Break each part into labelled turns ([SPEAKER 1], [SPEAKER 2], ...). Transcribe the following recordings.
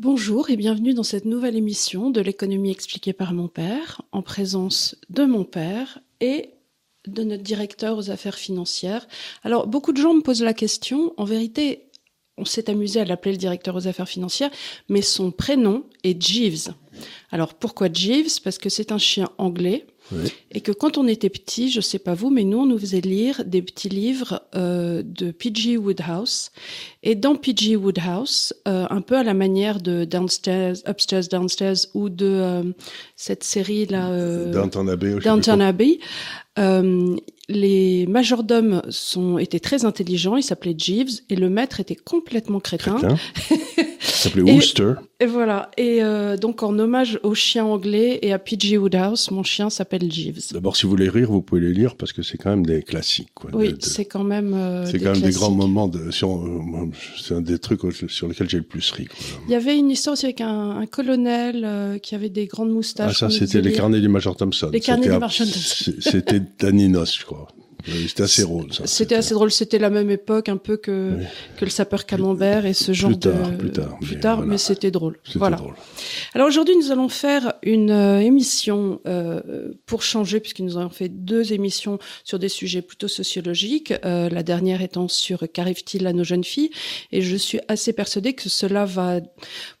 [SPEAKER 1] Bonjour et bienvenue dans cette nouvelle émission de l'économie expliquée par mon père, en présence de mon père et de notre directeur aux affaires financières. Alors, beaucoup de gens me posent la question. En vérité, on s'est amusé à l'appeler le directeur aux affaires financières, mais son prénom est Jeeves. Alors, pourquoi Jeeves? Parce que c'est un chien anglais et que quand on était petit, je sais pas vous, mais nous on nous faisait lire des petits livres euh, de P.G. Woodhouse. Et dans P.G. Woodhouse, euh, un peu à la manière de Downstairs, Upstairs, Downstairs ou de euh, cette série là, euh,
[SPEAKER 2] Downton Abbey.
[SPEAKER 1] Downton. Abbey, euh, les majordomes sont étaient très intelligents. Ils s'appelaient Jeeves et le maître était complètement crétin.
[SPEAKER 2] Crétin. Ça s'appelait Wooster.
[SPEAKER 1] Et voilà. Et euh, donc en hommage au chien anglais et à P.G. Woodhouse, mon chien s'appelle Jeeves.
[SPEAKER 2] D'abord, si vous voulez rire, vous pouvez les lire parce que c'est quand même des classiques. Quoi,
[SPEAKER 1] Oui,
[SPEAKER 2] De-
[SPEAKER 1] c'est quand même. euh,
[SPEAKER 2] c'est quand même des grands moments. De, c'est un des trucs sur lesquels j'ai le plus ri. Quoi.
[SPEAKER 1] Il y avait une histoire aussi avec un, un colonel euh, qui avait des grandes moustaches.
[SPEAKER 2] Ah, ça, c'était les carnets du Major Thompson.
[SPEAKER 1] Les carnets du Major Thompson.
[SPEAKER 2] C'était Daninos, je crois. Oui, C'était assez drôle, ça.
[SPEAKER 1] C'était assez drôle. C'était la même époque, un peu que
[SPEAKER 2] Oui.
[SPEAKER 1] que le sapeur camembert et ce genre
[SPEAKER 2] tard,
[SPEAKER 1] de
[SPEAKER 2] plus tard,
[SPEAKER 1] plus
[SPEAKER 2] mais
[SPEAKER 1] tard,
[SPEAKER 2] voilà.
[SPEAKER 1] mais c'était drôle. Voilà.
[SPEAKER 2] drôle.
[SPEAKER 1] Alors aujourd'hui, nous allons faire une euh, émission euh, pour changer, puisque nous avons fait deux émissions sur des sujets plutôt sociologiques. euh, la dernière étant sur qu'arrive-t-il à nos jeunes filles, et je suis assez persuadée que cela va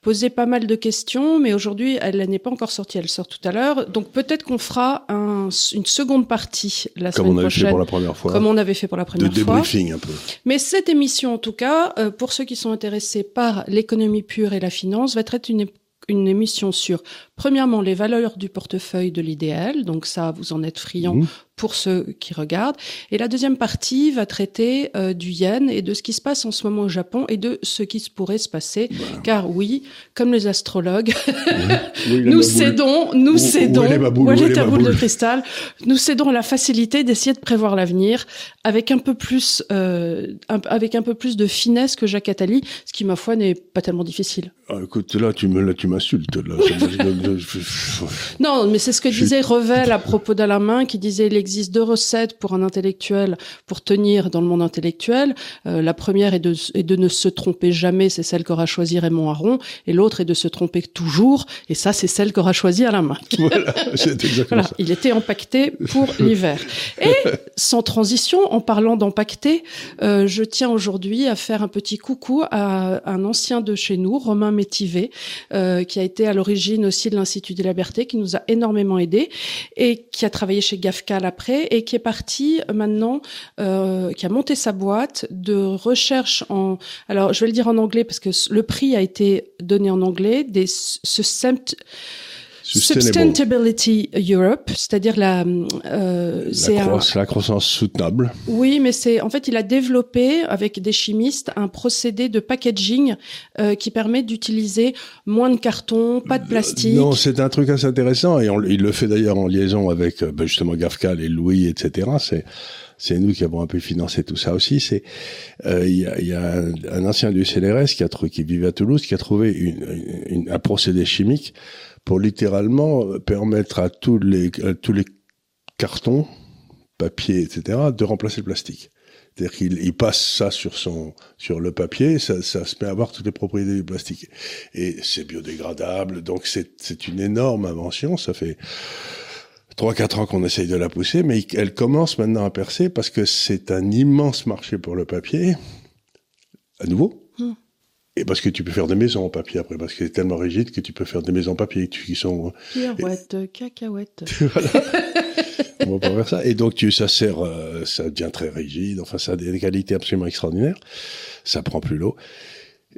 [SPEAKER 1] poser pas mal de questions. Mais aujourd'hui, elle n'est pas encore sortie. Elle sort tout à l'heure, donc peut-être qu'on fera un- une seconde partie la
[SPEAKER 2] Comme
[SPEAKER 1] semaine
[SPEAKER 2] on avait
[SPEAKER 1] prochaine.
[SPEAKER 2] fait pour la première fois.
[SPEAKER 1] Comme on avait fait pour la
[SPEAKER 2] de
[SPEAKER 1] première fois.
[SPEAKER 2] débriefing un peu.
[SPEAKER 1] Mais cette émission, en tout cas, euh, pour ceux qui sont intéressés par l'économie pure et la finance, va être une, une émission sur, premièrement, les valeurs du portefeuille de l'idéal. Donc ça, vous en êtes friand
[SPEAKER 2] Mhm.
[SPEAKER 1] pour ceux qui regardent. Et la deuxième partie va traiter euh, du yen et de ce qui se passe en ce moment au Japon et de ce qui se pourrait se passer. Car oui, comme les astrologues,
[SPEAKER 2] Oui, la
[SPEAKER 1] nous cédons, nous
[SPEAKER 2] Où-
[SPEAKER 1] cédons, où est ta boule de cristal, nous cédons à la facilité d'essayer de prévoir l'avenir avec un peu plus, euh, un- avec un peu plus de finesse que Jacques Attali, ce qui ma foi n'est pas tellement difficile.
[SPEAKER 2] Ah, écoute, là, tu me, là, tu Là.
[SPEAKER 1] Non, mais c'est ce que disait Revel à propos d'Alain qui disait il existe deux recettes pour un intellectuel pour tenir dans le monde intellectuel. Euh, la première est de, est de ne se tromper jamais, c'est celle qu'aura choisi Raymond Aron, et l'autre est de se tromper toujours, et ça c'est celle qu'aura choisi Alain
[SPEAKER 2] voilà, c'est exactement
[SPEAKER 1] Voilà,
[SPEAKER 2] ça.
[SPEAKER 1] il était empaqueté pour l'hiver. Et sans transition, en parlant d'empaqueté, euh, je tiens aujourd'hui à faire un petit coucou à un ancien de chez nous, Romain Métivé, euh, qui a été à l'origine aussi de l'Institut de la Liberté, qui nous a énormément aidés et qui a travaillé chez Gafcal après et qui est parti euh, maintenant, euh, qui a monté sa boîte de recherche en, alors je vais le dire en anglais parce que le prix a été donné en anglais, des
[SPEAKER 2] Sustainable.
[SPEAKER 1] Sustainability Europe, c'est-à-dire la, euh,
[SPEAKER 2] La,
[SPEAKER 1] un,
[SPEAKER 2] croissance, la croissance soutenable.
[SPEAKER 1] oui, mais c'est en fait il a développé avec des chimistes un procédé de packaging euh, qui permet d'utiliser moins de carton, pas de plastique.
[SPEAKER 2] Non, c'est un truc assez intéressant et on- il le fait d'ailleurs en liaison avec euh, ben, justement Gafcal et Louis, etc. C'est c'est nous qui avons un peu financé tout ça aussi. C'est euh, il y, a, y a un, un ancien du CNRS qui a trouvé, qui vivait à Toulouse, qui a trouvé une, une- un procédé chimique pour littéralement euh, permettre à tous les à tous les cartons, papier, etc. de remplacer le plastique. C'est-à-dire qu'il il passe ça sur son sur le papier, ça, ça se met à avoir toutes les propriétés du plastique. Et c'est biodégradable, donc c'est c'est une énorme invention. Ça fait trois quatre ans qu'on essaye de la pousser, mais elle commence maintenant à percer parce que c'est un immense marché pour le papier, à nouveau. Et parce que tu peux faire des maisons en papier après, parce que c'est tellement rigide que tu peux faire des maisons en papier qui sont
[SPEAKER 1] Pirouette, cacahuète.
[SPEAKER 2] voilà. On va pas faire ça. Et donc, tu, ça sert, euh, ça devient très rigide. Enfin, ça a des qualités absolument extraordinaires. Ça prend plus l'eau.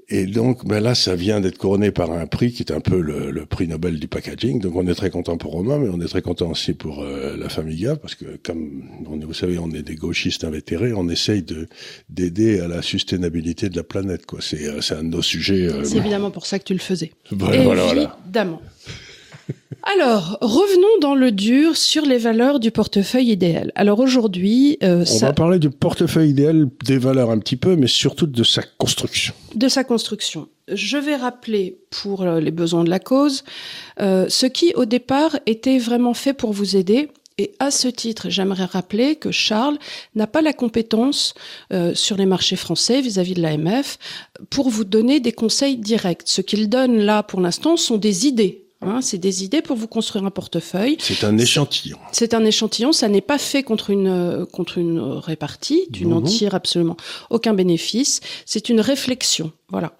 [SPEAKER 2] Et donc, ben là, ça vient d'être couronné par un prix qui est un peu le, le prix Nobel du packaging. Donc, on est très content pour Romain, mais on est très content aussi pour euh, la famille Gave, parce que comme on est- vous savez, on est des gauchistes invétérés, on essaye de d'aider à la sustainabilité de la planète. Quoi, c'est euh, c'est un de nos sujets. euh,
[SPEAKER 1] C'est évidemment pour ça que tu le faisais.
[SPEAKER 2] voilà, voilà, voilà.
[SPEAKER 1] Alors, revenons dans le dur sur les valeurs du portefeuille idéal. Alors aujourd'hui, euh,
[SPEAKER 2] On
[SPEAKER 1] ça-
[SPEAKER 2] va parler du portefeuille idéal, des valeurs un petit peu, mais surtout de sa construction.
[SPEAKER 1] de sa construction. Je vais rappeler, pour euh, les besoins de la cause, euh, ce qui au départ était vraiment fait pour vous aider Et à ce titre, j'aimerais rappeler que Charles n'a pas la compétence euh, sur les marchés français vis-à-vis de l'AMF pour vous donner des conseils directs. Ce qu'il donne là pour l'instant sont des idées Hein, c'est des idées pour vous construire un portefeuille.
[SPEAKER 2] C'est un échantillon.
[SPEAKER 1] C'est un échantillon. Ça n'est pas fait contre une euh, contre une répartie. Tu n'en tires absolument aucun bénéfice. C'est une réflexion. Voilà.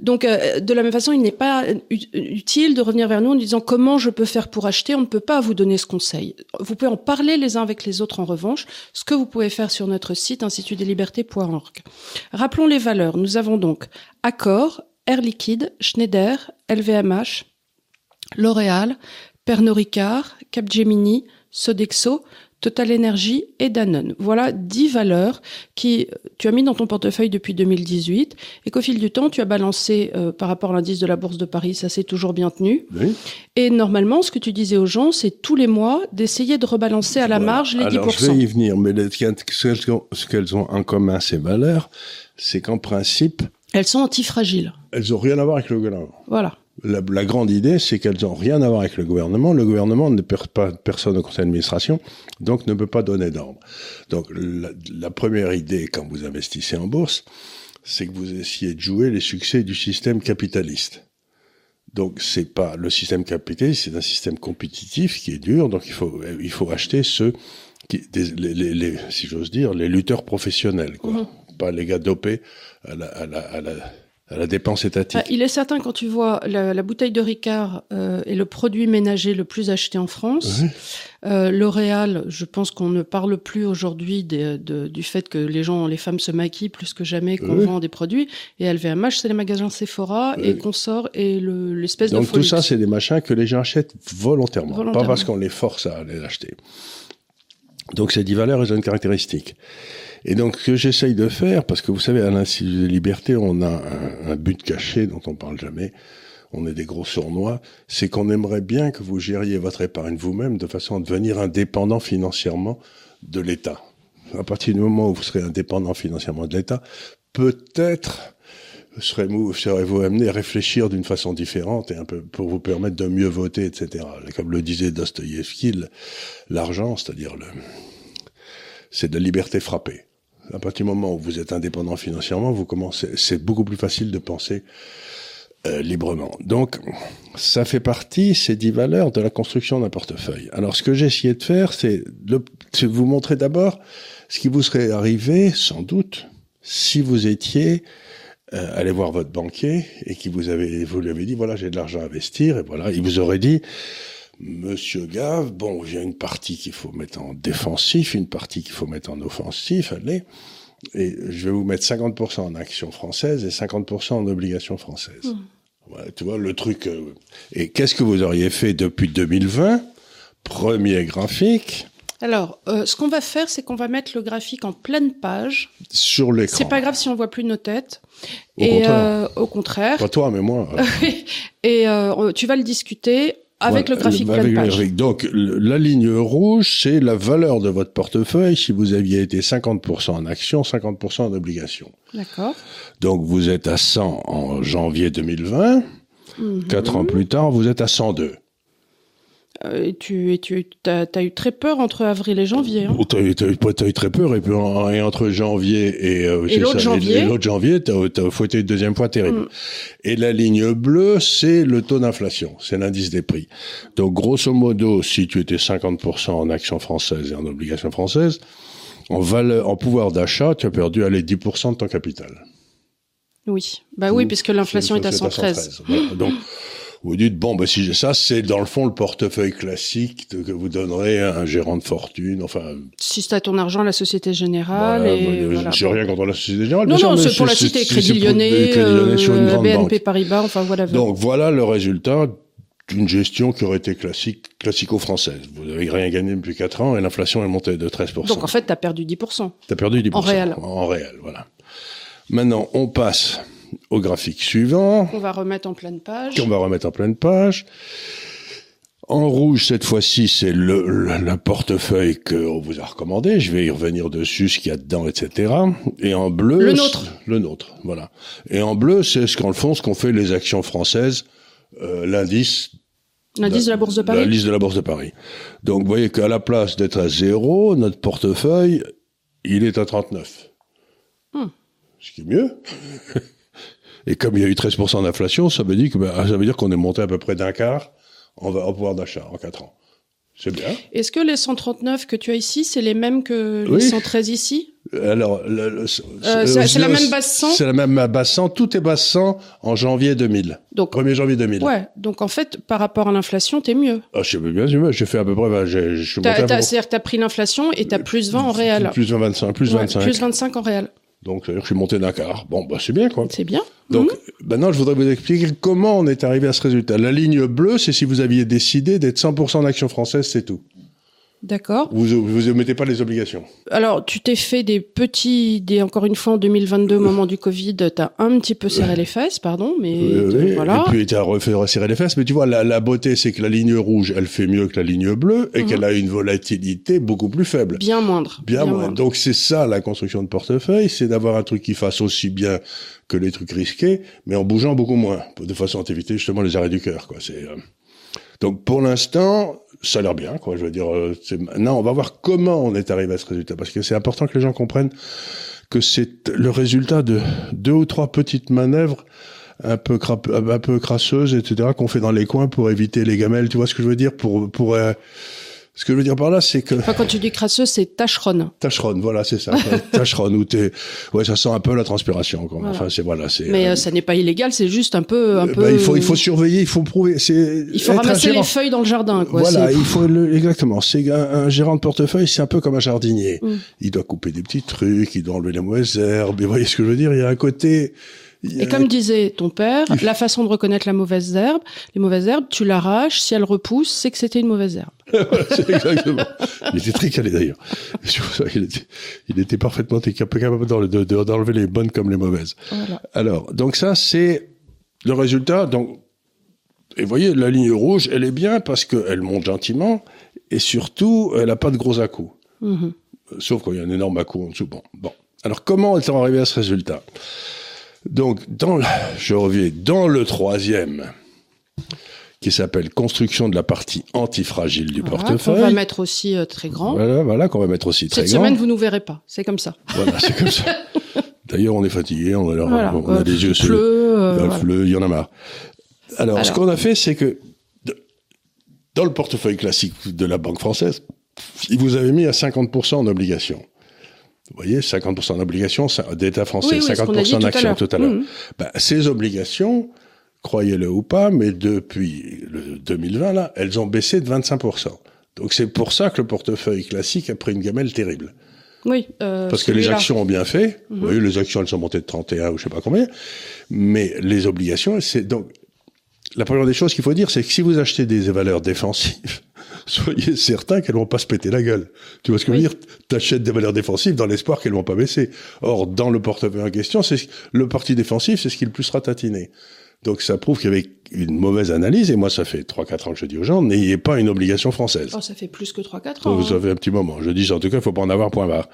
[SPEAKER 1] Donc, euh, de la même façon, il n'est pas utile de revenir vers nous en disant comment je peux faire pour acheter. On ne peut pas vous donner ce conseil. Vous pouvez en parler les uns avec les autres en revanche. Ce que vous pouvez faire sur notre site institutdeslibertés.org. Rappelons les valeurs. Nous avons donc Accor, Air Liquide, Schneider, LVMH, L'Oréal, Pernod Ricard, Capgemini, Sodexo, Total Energy et Danone. Voilà dix valeurs qui tu as mis dans ton portefeuille depuis 2018 et qu'au fil du temps tu as balancé euh, par rapport à l'indice de la Bourse de Paris, ça s'est toujours bien tenu. Et normalement, ce que tu disais aux gens, c'est tous les mois d'essayer de rebalancer à la marge les
[SPEAKER 2] Alors,
[SPEAKER 1] 10%.
[SPEAKER 2] Je vais y venir, mais ce qu'elles ont en commun ces valeurs, c'est qu'en principe,
[SPEAKER 1] elles sont antifragiles.
[SPEAKER 2] Elles ont rien à voir avec le gouvernement.
[SPEAKER 1] Voilà.
[SPEAKER 2] La, la, grande idée, c'est qu'elles n'ont rien à voir avec le gouvernement. Le gouvernement ne perd pas personne au conseil d'administration, donc ne peut pas donner d'ordre. Donc la, la, première idée, quand vous investissez en bourse, c'est que vous essayez de jouer les succès du système capitaliste. Donc c'est pas le système capitaliste, c'est un système compétitif qui est dur. Donc il faut il faut acheter ceux qui, des, les, les, les, si j'ose dire, les lutteurs professionnels, quoi. Mmh. Pas les gars dopés à la, à la, à la à la dépense étatique.
[SPEAKER 1] Ah, il est certain quand tu vois la, la bouteille de Ricard euh, est le produit ménager le plus acheté en France. Oui. Euh, L'Oréal, je pense qu'on ne parle plus aujourd'hui du fait que les gens, les femmes se maquillent plus que jamais, qu'on oui. vend des produits. Et LVMH, c'est les magasins Sephora oui. et Consort et l'espèce
[SPEAKER 2] le,
[SPEAKER 1] de.
[SPEAKER 2] Donc tout ça, c'est des machins que les gens achètent volontairement, volontairement. pas parce qu'on les force à les acheter. Donc ces dix valeurs, elles ont une caractéristique. Et donc, ce que j'essaye de faire, parce que vous savez, à l'Institut des libertés, on a un, un, but caché dont on parle jamais. On est des gros sournois. C'est qu'on aimerait bien que vous gériez votre épargne vous-même de façon à devenir indépendant financièrement de l'État. À partir du moment où vous serez indépendant financièrement de l'État, peut-être serez-vous serez amené à réfléchir d'une façon différente et un peu pour vous permettre de mieux voter, etc. Comme le disait Dostoïevski, l'argent, c'est-à-dire le, c'est de liberté frappée à partir du moment où vous êtes indépendant financièrement, vous commencez, c'est beaucoup plus facile de penser euh, librement. Donc, ça fait partie, ces dix valeurs, de la construction d'un portefeuille. Alors, ce que j'ai essayé de faire, c'est de vous montrer d'abord ce qui vous serait arrivé, sans doute, si vous étiez euh, allé voir votre banquier et qui vous avait, vous lui avez dit, voilà, j'ai de l'argent à investir, et voilà, il vous aurait dit, Monsieur Gave, bon, il y a une partie qu'il faut mettre en défensif, une partie qu'il faut mettre en offensif, allez. Et je vais vous mettre 50% en actions françaises et 50% en obligations françaises. Mmh. Ouais, tu vois, le truc. Euh... Et qu'est-ce que vous auriez fait depuis 2020 Premier graphique.
[SPEAKER 1] Alors, euh, ce qu'on va faire, c'est qu'on va mettre le graphique en pleine page.
[SPEAKER 2] Sur l'écran.
[SPEAKER 1] C'est pas grave si on voit plus nos têtes.
[SPEAKER 2] Au
[SPEAKER 1] et
[SPEAKER 2] contraire.
[SPEAKER 1] Euh, au contraire.
[SPEAKER 2] Pas toi, mais moi.
[SPEAKER 1] et euh, tu vas le discuter avec
[SPEAKER 2] voilà,
[SPEAKER 1] le graphique
[SPEAKER 2] avec
[SPEAKER 1] pleine page.
[SPEAKER 2] graphique. Donc, la ligne rouge, c'est la valeur de votre portefeuille si vous aviez été 50% en actions, 50% en obligations.
[SPEAKER 1] D'accord.
[SPEAKER 2] Donc, vous êtes à 100 en janvier 2020. Mm -hmm. Quatre ans plus tard, vous êtes à 102.
[SPEAKER 1] Euh, et tu, et tu as, as, eu très peur entre avril et janvier. Hein
[SPEAKER 2] tu as, as, eu très peur, et puis en, et entre janvier et, euh,
[SPEAKER 1] et l'autre janvier,
[SPEAKER 2] l'autre janvier, tu as, fouetté une deuxième fois terrible. Mm. Et la ligne bleue, c'est le taux d'inflation, c'est l'indice des prix. Donc grosso modo, si tu étais 50% en actions françaises et en obligations françaises, en, valeur, en pouvoir d'achat, tu as perdu aller 10% de ton capital.
[SPEAKER 1] Oui, bah oui, Ou, puisque l'inflation est, est, à 113. 113.
[SPEAKER 2] Voilà. Donc vous dites bon ben si j'ai ça c'est dans le fond le portefeuille classique que vous donnerez à un gérant de fortune enfin.
[SPEAKER 1] Si c'est à ton argent la Société Générale voilà, et
[SPEAKER 2] voilà, j'ai rien contre la Société Générale
[SPEAKER 1] non non c'est pour la cité Crédit Lyonnais, euh, BNP banque. Paribas enfin voilà.
[SPEAKER 2] Donc voilà le résultat d'une gestion qui aurait été classique classico-française. Vous n'avez rien gagné depuis 4 ans et l'inflation est montée de 13%
[SPEAKER 1] donc en fait tu as perdu 10%
[SPEAKER 2] tu as perdu 10%
[SPEAKER 1] en réel.
[SPEAKER 2] En réel voilà. Maintenant on passe au graphique suivant.
[SPEAKER 1] On va remettre en pleine page.
[SPEAKER 2] On va remettre en pleine page. En rouge, cette fois-ci, c'est le, le, le, portefeuille qu'on vous a recommandé. Je vais y revenir dessus, ce qu'il y a dedans, etc. Et en bleu...
[SPEAKER 1] Le nôtre.
[SPEAKER 2] Le nôtre, voilà. Et en bleu, c'est ce qu'en fond, ce qu'ont fait les actions françaises, euh, l'indice
[SPEAKER 1] L'indice de la Bourse de Paris
[SPEAKER 2] L'indice de la Bourse de Paris. Donc, vous voyez qu'à la place d'être à zéro, notre portefeuille, il est à 39. Hmm. Ce qui est mieux. Et comme il y a eu 13% d'inflation, ça veut dire que, ben, ça veut dire qu'on est monté à peu près d'un quart en, en pouvoir d'achat en 4 ans. C'est bien.
[SPEAKER 1] Est-ce que les 139 que tu as ici, c'est les mêmes que les 113 ici?
[SPEAKER 2] Alors,
[SPEAKER 1] euh, c'est la même base 100
[SPEAKER 2] C'est la même base 100. Tout est base 100 en janvier 2000. Donc, 1er janvier 2000.
[SPEAKER 1] Ouais. Donc, en fait, par rapport à l'inflation, t'es mieux.
[SPEAKER 2] Ah, je suis bien. J'ai fait à peu près, ben, je suis
[SPEAKER 1] C'est-à-dire que t'as pris l'inflation et t'as plus 20 en réel.
[SPEAKER 2] Plus 25, plus 25.
[SPEAKER 1] Plus 25 en réel.
[SPEAKER 2] Donc, je suis monté d'un quart. Bon, bah, c'est bien, quoi.
[SPEAKER 1] C'est bien.
[SPEAKER 2] Donc, mmh. maintenant, je voudrais vous expliquer comment on est arrivé à ce résultat. La ligne bleue, c'est si vous aviez décidé d'être 100% en action française, c'est tout.
[SPEAKER 1] D'accord.
[SPEAKER 2] Vous vous omettez pas les obligations.
[SPEAKER 1] Alors, tu t'es fait des petits, des encore une fois en 2022, au moment du Covid, t'as un petit peu serré les fesses, pardon, mais
[SPEAKER 2] oui,
[SPEAKER 1] voilà.
[SPEAKER 2] Et puis t'as refait resserrer les fesses, mais tu vois, la, la beauté, c'est que la ligne rouge, elle fait mieux que la ligne bleue et mhm. qu'elle a une volatilité beaucoup plus faible.
[SPEAKER 1] Bien moindre.
[SPEAKER 2] Bien, moindre. Donc c'est ça la construction de portefeuille, c'est d'avoir un truc qui fasse aussi bien que les trucs risqués, mais en bougeant beaucoup moins, de façon à éviter justement les arrêts du cœur, quoi. C'est euh, donc pour l'instant, ça a l'air bien, quoi. Je veux dire, euh, maintenant, on va voir comment on est arrivé à ce résultat, parce que c'est important que les gens comprennent que c'est le résultat de deux ou trois petites manœuvres un peu un peu crasseuses, etc., qu'on fait dans les coins pour éviter les gamelles. Tu vois ce que je veux dire Pour pour euh, ce que je veux dire par là, c'est que.
[SPEAKER 1] Enfin, quand tu dis crasseux, c'est tacheron.
[SPEAKER 2] Tacheron, voilà, c'est ça. tacheron, où t'es, ouais, ça sent un peu la transpiration, quoi. Enfin, c'est, voilà, c'est.
[SPEAKER 1] Mais euh, ça n'est pas illégal, c'est juste un peu, un peu.
[SPEAKER 2] Bah, il faut, il faut surveiller, il faut prouver, c'est.
[SPEAKER 1] Il faut ramasser les feuilles dans le jardin, quoi.
[SPEAKER 2] Voilà, il faut, exactement. C'est un, gérant de portefeuille, c'est un peu comme un jardinier. Mm. Il doit couper des petits trucs, il doit enlever les mauvaises herbes. Et vous voyez ce que je veux dire? Il y a un côté,
[SPEAKER 1] et comme disait ton père, la façon de reconnaître la mauvaise herbe, les mauvaises herbes, tu l'arraches, si elle repousse, c'est que c'était une mauvaise herbe.
[SPEAKER 2] exactement. Il était très calé d'ailleurs. Il était, il était parfaitement capable d'enlever les bonnes comme les mauvaises. Voilà. Alors, donc ça, c'est le résultat. Donc, et vous voyez, la ligne rouge, elle est bien parce qu'elle monte gentiment et surtout, elle n'a pas de gros à-coups. Mm-hmm. Sauf qu'il y a un énorme à-coup en dessous. Bon, bon. Alors, comment est-on arrivé à ce résultat? Donc, dans je reviens dans le troisième, qui s'appelle construction de la partie antifragile du portefeuille.
[SPEAKER 1] Qu'on va mettre aussi euh, très grand.
[SPEAKER 2] Voilà, voilà qu'on va mettre aussi très
[SPEAKER 1] grand.
[SPEAKER 2] Cette
[SPEAKER 1] semaine, vous nous verrez pas. C'est comme ça.
[SPEAKER 2] Voilà, c'est comme ça. D'ailleurs, on est fatigué, on a, on a des yeux
[SPEAKER 1] sur euh,
[SPEAKER 2] il y en a marre. Alors, ce qu'on a fait, c'est que dans le portefeuille classique de la banque française, il vous avait mis à 50% en obligations. Vous voyez, 50% d'obligations d'État français, 50% d'actions tout à l'heure. Mmh. Ben, ces obligations, croyez-le ou pas, mais depuis le 2020, là, elles ont baissé de 25%. Donc c'est pour ça que le portefeuille classique a pris une gamelle terrible.
[SPEAKER 1] Oui.
[SPEAKER 2] Euh, Parce que les actions ont bien fait. Mmh. Vous voyez, les actions, elles sont montées de 31 ou je sais pas combien. Mais les obligations, c'est donc, la première des choses qu'il faut dire, c'est que si vous achetez des valeurs défensives, soyez certain qu'elles vont pas se péter la gueule. Tu vois ce que je veux dire? T'achètes des valeurs défensives dans l'espoir qu'elles vont pas baisser. Or, dans le portefeuille en question, c'est le parti défensif, c'est ce qui le plus sera tatiné. Donc ça prouve qu'il y avait une mauvaise analyse, et moi ça fait 3-4 ans que je dis aux gens, n'ayez pas une obligation française.
[SPEAKER 1] Oh, ça fait plus que 3-4 ans.
[SPEAKER 2] vous avez hein. un petit moment. Je dis en tout cas, il faut pas en avoir point barre.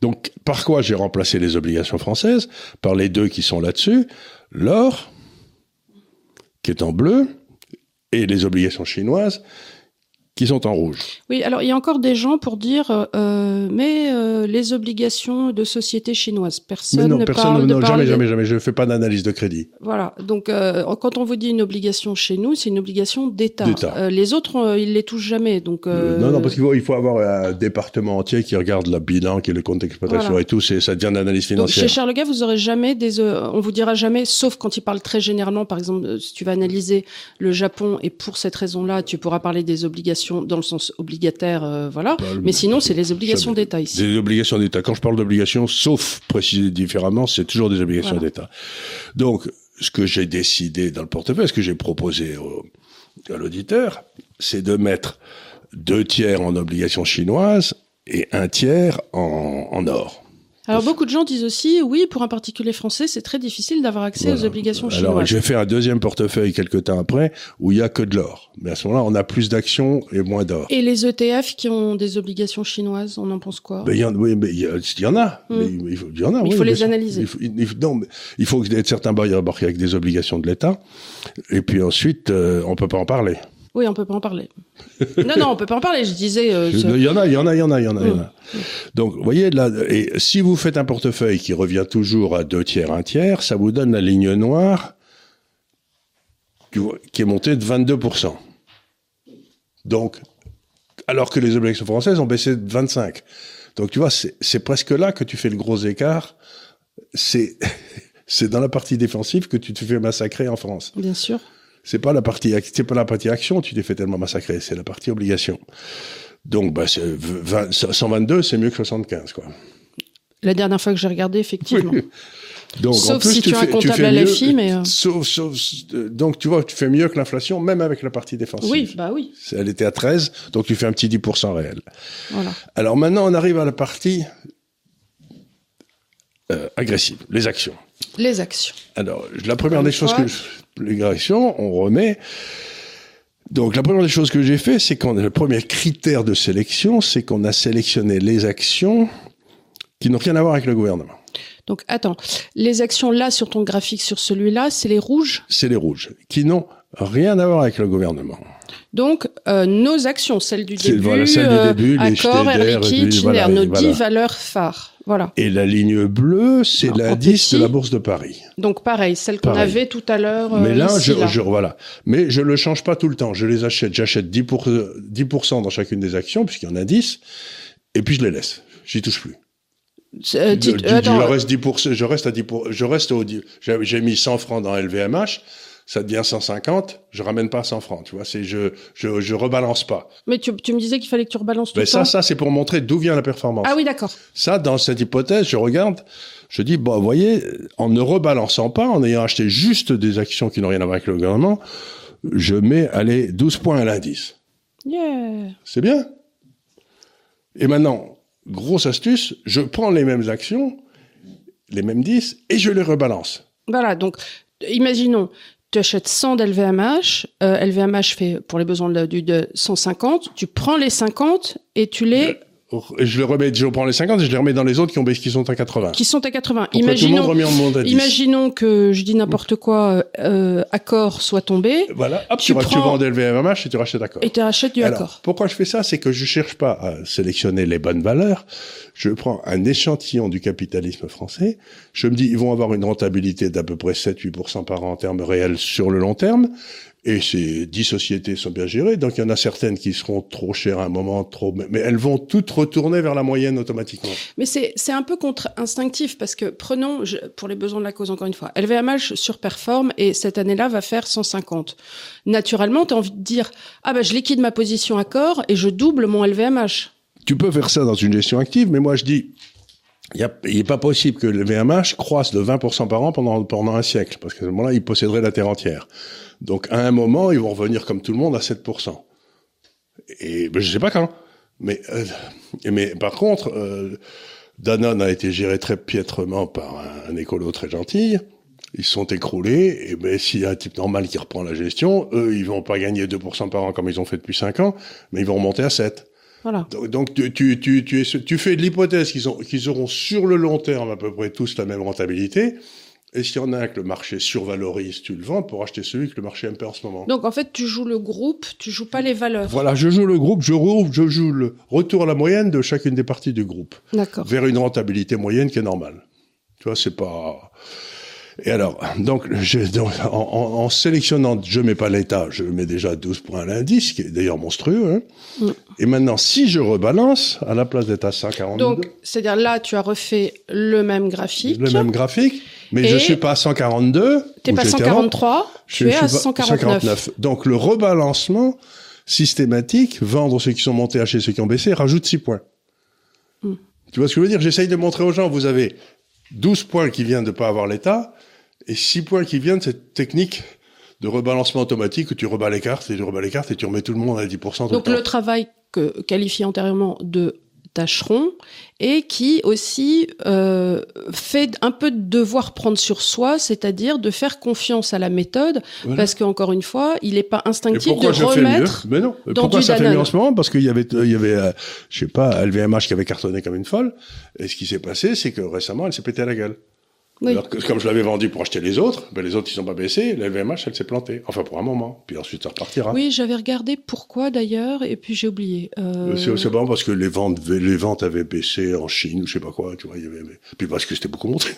[SPEAKER 2] Donc par quoi j'ai remplacé les obligations françaises? Par les deux qui sont là-dessus. L'or, qui est en bleu, et les obligations chinoises, qui sont en rouge.
[SPEAKER 1] Oui, alors il y a encore des gens pour dire, euh, mais euh, les obligations de sociétés chinoises, personne non,
[SPEAKER 2] ne
[SPEAKER 1] personne,
[SPEAKER 2] parle.
[SPEAKER 1] Non,
[SPEAKER 2] jamais, jamais, jamais. Je ne fais pas d'analyse de crédit.
[SPEAKER 1] Voilà. Donc, euh, quand on vous dit une obligation chez nous, c'est une obligation d'État. Euh, les autres, euh, ils les touchent jamais. Donc. Euh,
[SPEAKER 2] non, non, parce qu'il faut, il faut avoir un département entier qui regarde le bilan, qui est le compte d'exploitation et tout. C'est, ça devient d'analyse financière.
[SPEAKER 1] Donc, chez Charles Gars, vous aurez jamais des, on vous dira jamais, sauf quand il parle très généralement. Par exemple, si tu vas analyser le Japon et pour cette raison-là, tu pourras parler des obligations dans le sens obligataire, euh, voilà. Mais sinon, c'est les obligations d'État ici.
[SPEAKER 2] Des obligations d'État. Quand je parle d'obligations, sauf préciser différemment, c'est toujours des obligations d'État. Donc, ce que j'ai décidé dans le portefeuille, ce que j'ai proposé à l'auditeur, c'est de mettre deux tiers en obligations chinoises et un tiers en, en or.
[SPEAKER 1] Alors beaucoup de gens disent aussi, oui, pour un particulier français, c'est très difficile d'avoir accès aux obligations chinoises.
[SPEAKER 2] Alors j'ai fait un deuxième portefeuille quelques temps après où il y a que de l'or. Mais à ce moment-là, on a plus d'actions et moins d'or.
[SPEAKER 1] Et les ETF qui ont des obligations chinoises, on en pense quoi?
[SPEAKER 2] Ben, il y en, Oui, mais il y, en a. Hmm. Mais, il, faut, il y en a.
[SPEAKER 1] il faut les analyser.
[SPEAKER 2] Il faut, il, non, il faut que certains bailleurs avec des obligations de l'État. Et puis ensuite, euh, on peut pas en parler.
[SPEAKER 1] Oui, on peut pas en parler. non, non, on peut pas en parler. Je disais. Euh,
[SPEAKER 2] il y en a, il y en a, il y en a, il y en a. Donc, vous voyez là, et si vous faites un portefeuille qui revient toujours à deux tiers, un tiers, ça vous donne la ligne noire qui est montée de 22 Donc, alors que les obligations françaises ont baissé de 25. Donc, tu vois, c'est presque là que tu fais le gros écart. C'est c'est dans la partie défensive que tu te fais massacrer en France.
[SPEAKER 1] Bien sûr.
[SPEAKER 2] C'est pas la partie, c'est pas la partie action, tu t'es fait tellement massacrer, c'est la partie obligation. Donc, bah, 122, c'est mieux que 75, quoi.
[SPEAKER 1] La dernière fois que j'ai regardé, effectivement.
[SPEAKER 2] Donc,
[SPEAKER 1] sauf
[SPEAKER 2] en plus,
[SPEAKER 1] si tu,
[SPEAKER 2] tu
[SPEAKER 1] as
[SPEAKER 2] fais,
[SPEAKER 1] un comptable à l'FI, mais... Euh...
[SPEAKER 2] Sauf, sauf, donc, tu vois, tu fais mieux que l'inflation, même avec la partie défensive.
[SPEAKER 1] Oui, bah oui.
[SPEAKER 2] Elle était à 13, donc tu fais un petit 10% réel.
[SPEAKER 1] Voilà.
[SPEAKER 2] Alors maintenant, on arrive à la partie euh, agressive, les actions.
[SPEAKER 1] Les actions.
[SPEAKER 2] Alors, la première des choses que... Les actions, on remet... Donc la première des choses que j'ai fait, c'est qu'on le premier critère de sélection, c'est qu'on a sélectionné les actions qui n'ont rien à voir avec le gouvernement.
[SPEAKER 1] Donc attends, les actions là sur ton graphique sur celui-là, c'est les rouges?
[SPEAKER 2] C'est les rouges, qui n'ont rien à voir avec le gouvernement.
[SPEAKER 1] Donc euh, nos actions, celles du début,
[SPEAKER 2] voilà, celles du
[SPEAKER 1] euh,
[SPEAKER 2] début, voilà,
[SPEAKER 1] nos
[SPEAKER 2] voilà.
[SPEAKER 1] dix valeurs phares. Voilà.
[SPEAKER 2] Et la ligne bleue, c'est l'indice de la bourse de Paris.
[SPEAKER 1] Donc pareil, celle qu'on avait tout à l'heure. euh,
[SPEAKER 2] Mais là,
[SPEAKER 1] ici,
[SPEAKER 2] je,
[SPEAKER 1] là.
[SPEAKER 2] je- voilà. Mais je le change pas tout le temps. Je les achète. J'achète 10%, pour, 10% dans chacune des actions, puisqu'il y en a 10, et puis je les laisse. J'y touche plus.
[SPEAKER 1] Euh,
[SPEAKER 2] Je,
[SPEAKER 1] euh,
[SPEAKER 2] je reste 10%, je reste à 10%, je reste au, j'ai mis 100 francs dans LVMH, ça devient 150, je ramène pas 100 francs, tu vois, c'est, je, je, je rebalance pas.
[SPEAKER 1] mais tu, tu me disais qu'il fallait que tu rebalances tout
[SPEAKER 2] Mais
[SPEAKER 1] le
[SPEAKER 2] ça,
[SPEAKER 1] temps.
[SPEAKER 2] ça, c'est pour montrer d'où vient la performance.
[SPEAKER 1] Ah oui, d'accord.
[SPEAKER 2] Ça, dans cette hypothèse, je regarde, je dis, bon, vous voyez, en ne rebalançant pas, en ayant acheté juste des actions qui n'ont rien à voir avec le gouvernement, je mets, allez, 12 points à l'indice.
[SPEAKER 1] Yeah.
[SPEAKER 2] C'est bien. Et maintenant, grosse astuce, je prends les mêmes actions, les mêmes 10, et je les rebalance.
[SPEAKER 1] Voilà, donc imaginons, tu achètes 100 d'LVMH, euh, LVMH fait pour les besoins de, de 150, tu prends les 50 et tu les...
[SPEAKER 2] Je les remets, je reprends les 50 et je les remets dans les autres qui, ont, qui sont à 80.
[SPEAKER 1] qui sont à 80.
[SPEAKER 2] Pour que tout le monde
[SPEAKER 1] Imaginons,
[SPEAKER 2] remet en monde à 10.
[SPEAKER 1] imaginons que, je dis n'importe quoi, euh, Accor soit tombé
[SPEAKER 2] Voilà, hop,
[SPEAKER 1] tu
[SPEAKER 2] tu, ra- tu
[SPEAKER 1] prends-
[SPEAKER 2] vends LVMH et tu rachètes d'accord.
[SPEAKER 1] et tu rachètes du
[SPEAKER 2] Alors,
[SPEAKER 1] Accor.
[SPEAKER 2] pourquoi je fais ça? C'est que je cherche pas à sélectionner les bonnes valeurs. Je prends un échantillon du capitalisme français. Je me dis, ils vont avoir une rentabilité d'à peu près 7-8% par an en termes réels sur le long terme. Et ces 10 sociétés sont bien gérées. Donc, il y en a certaines qui seront trop chères à un moment, trop, mais elles vont toutes retourner vers la moyenne automatiquement.
[SPEAKER 1] Mais c'est c'est un peu contre-instinctif parce que prenons, je- pour les besoins de la cause encore une fois, LVMH surperforme et cette année-là va faire 150. Naturellement, tu as envie de dire, ah ben je liquide ma position Accor et je double mon LVMH.
[SPEAKER 2] Tu peux faire ça dans une gestion active, mais moi, je dis, il n'est pas possible que le VMH croisse de 20% par an pendant, pendant un siècle, parce qu'à ce moment-là, ils posséderaient la Terre entière. Donc, à un moment, ils vont revenir comme tout le monde à 7%. Et ben, je sais pas quand. Mais, euh, mais par contre, euh, Danone a été géré très piètrement par un, écolo très gentil. Ils sont écroulés. Et ben, s'il y a un type normal qui reprend la gestion, eux, ils vont pas gagner 2% par an comme ils ont fait depuis 5 ans, mais ils vont remonter à 7.
[SPEAKER 1] Voilà.
[SPEAKER 2] Donc, tu, tu, tu, tu, es- tu fais de l'hypothèse qu'ils ont- qu'ils auront sur le long terme à peu près tous la même rentabilité. Et s'il y en a un que le marché survalorise, tu le vends pour acheter celui que le marché aime pas en ce moment.
[SPEAKER 1] Donc en fait, tu joues le groupe, tu joues pas les valeurs.
[SPEAKER 2] Voilà, je joue le groupe, je, roule, je joue le retour à la moyenne de chacune des parties du groupe
[SPEAKER 1] D'accord.
[SPEAKER 2] vers une rentabilité moyenne qui est normale. Tu vois, c'est pas. Et alors, donc, je, donc, en, en- en sélectionnant, je mets pas l'État, je mets déjà 12 points à l'indice, qui est d'ailleurs monstrueux. Hein.
[SPEAKER 1] Mm.
[SPEAKER 2] Et maintenant, si je rebalance, à la place d'être à 142,
[SPEAKER 1] Donc, c'est-à-dire là, tu as refait le même graphique.
[SPEAKER 2] le même graphique, mais je suis pas à 142.
[SPEAKER 1] T'es pas
[SPEAKER 2] avant,
[SPEAKER 1] 143,
[SPEAKER 2] je
[SPEAKER 1] es
[SPEAKER 2] suis
[SPEAKER 1] à
[SPEAKER 2] pas-
[SPEAKER 1] 149.
[SPEAKER 2] Donc, le rebalancement systématique, vendre ceux qui sont montés, acheter ceux qui ont baissé, rajoute 6 points.
[SPEAKER 1] Mm.
[SPEAKER 2] Tu vois ce que je veux dire? J'essaye de montrer aux gens, vous avez 12 points qui viennent de pas avoir l'État, et 6 points qui viennent de cette technique de rebalancement automatique où tu rebats les cartes, et tu rebats les cartes, et tu remets tout le monde à 10% tout
[SPEAKER 1] Donc
[SPEAKER 2] le
[SPEAKER 1] travail que qualifié antérieurement de tâcheron et qui aussi euh, fait un peu de devoir prendre sur soi, c'est-à-dire de faire confiance à la méthode,
[SPEAKER 2] Voilà.
[SPEAKER 1] parce qu'encore une fois, il n'est pas instinctif
[SPEAKER 2] pourquoi
[SPEAKER 1] de
[SPEAKER 2] je fais mieux
[SPEAKER 1] remettre.
[SPEAKER 2] Mais non.
[SPEAKER 1] dans
[SPEAKER 2] pourquoi
[SPEAKER 1] du
[SPEAKER 2] ça fait mieux en ce moment? Parce qu'il y avait, il y avait, euh, je sais pas, LVMH qui avait cartonné comme une folle. Et ce qui s'est passé, c'est que récemment, elle s'est pété à la gueule. Alors que, comme je l'avais vendu pour acheter les autres, ben les autres ils sont pas baissés, la LVMH elle s'est plantée. Enfin pour un moment, puis ensuite ça repartira.
[SPEAKER 1] Oui, j'avais regardé pourquoi d'ailleurs, et puis j'ai oublié.
[SPEAKER 2] Euh... C'est bon parce que les ventes, les ventes avaient baissé en Chine ou je sais pas quoi, tu vois. Il y avait... Puis parce que c'était beaucoup monté.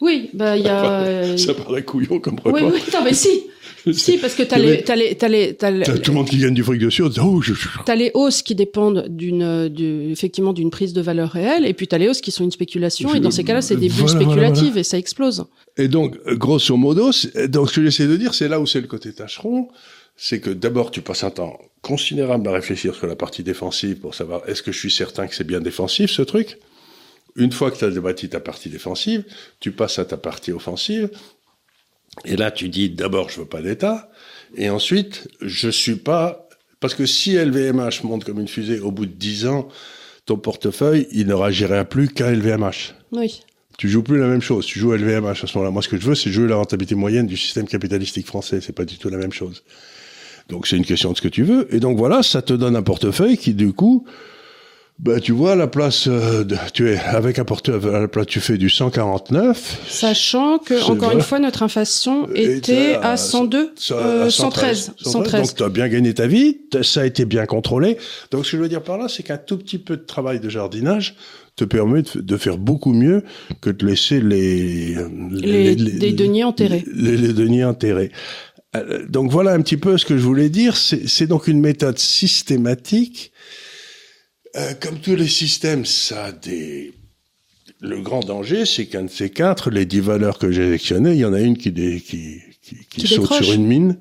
[SPEAKER 1] Oui, bah il y a.
[SPEAKER 2] ça paraît couillon comme repas.
[SPEAKER 1] Oui, oui, non mais si. Si, parce que t'as les, t'as les, t'as les, t'as
[SPEAKER 2] tout le monde qui gagne du fric dessus. Oh, je...
[SPEAKER 1] T'as les hausses qui dépendent d'une, du, effectivement, d'une prise de valeur réelle, et puis t'as les hausses qui sont une spéculation, et dans ces cas-là, c'est des bulles spéculatives, et ça explose.
[SPEAKER 2] Et donc, grosso modo, donc ce que j'essaie de dire, c'est là où c'est le côté tâcheron, c'est que d'abord, tu passes un temps considérable à réfléchir sur la partie défensive pour savoir est-ce que je suis certain que c'est bien défensif, ce truc? Une fois que tu as débattu ta partie défensive, tu passes à ta partie offensive, et là, tu dis d'abord, je veux pas d'État, et ensuite, je suis pas parce que si LVMH monte comme une fusée au bout de 10 ans, ton portefeuille, il ne réagirait plus qu'à LVMH.
[SPEAKER 1] Oui.
[SPEAKER 2] Tu joues plus la même chose. Tu joues LVMH à ce moment-là. Moi, ce que je veux, c'est jouer la rentabilité moyenne du système capitalistique français. C'est pas du tout la même chose. Donc, c'est une question de ce que tu veux. Et donc, voilà, ça te donne un portefeuille qui, du coup, ben, tu vois, la place, euh, de, tu es avec un portefeuille, la place, tu fais du 149.
[SPEAKER 1] Sachant que, encore une fois, notre inflation était à, 102, euh, 113, 113.
[SPEAKER 2] Donc, tu as bien gagné ta vie, ça a été bien contrôlé. Donc, ce que je veux dire par là, c'est qu'un tout petit peu de travail de jardinage te permet de, faire beaucoup mieux que de laisser les...
[SPEAKER 1] Les, les, deniers enterrés.
[SPEAKER 2] Les, les deniers enterrés. Euh, donc, voilà un petit peu ce que je voulais dire. C'est donc une méthode systématique euh, comme tous les systèmes, ça a des... Le grand danger, c'est qu'un de ces quatre, les dix valeurs que j'ai sélectionnées, il y en a une qui, qui, qui, qui saute sur une mine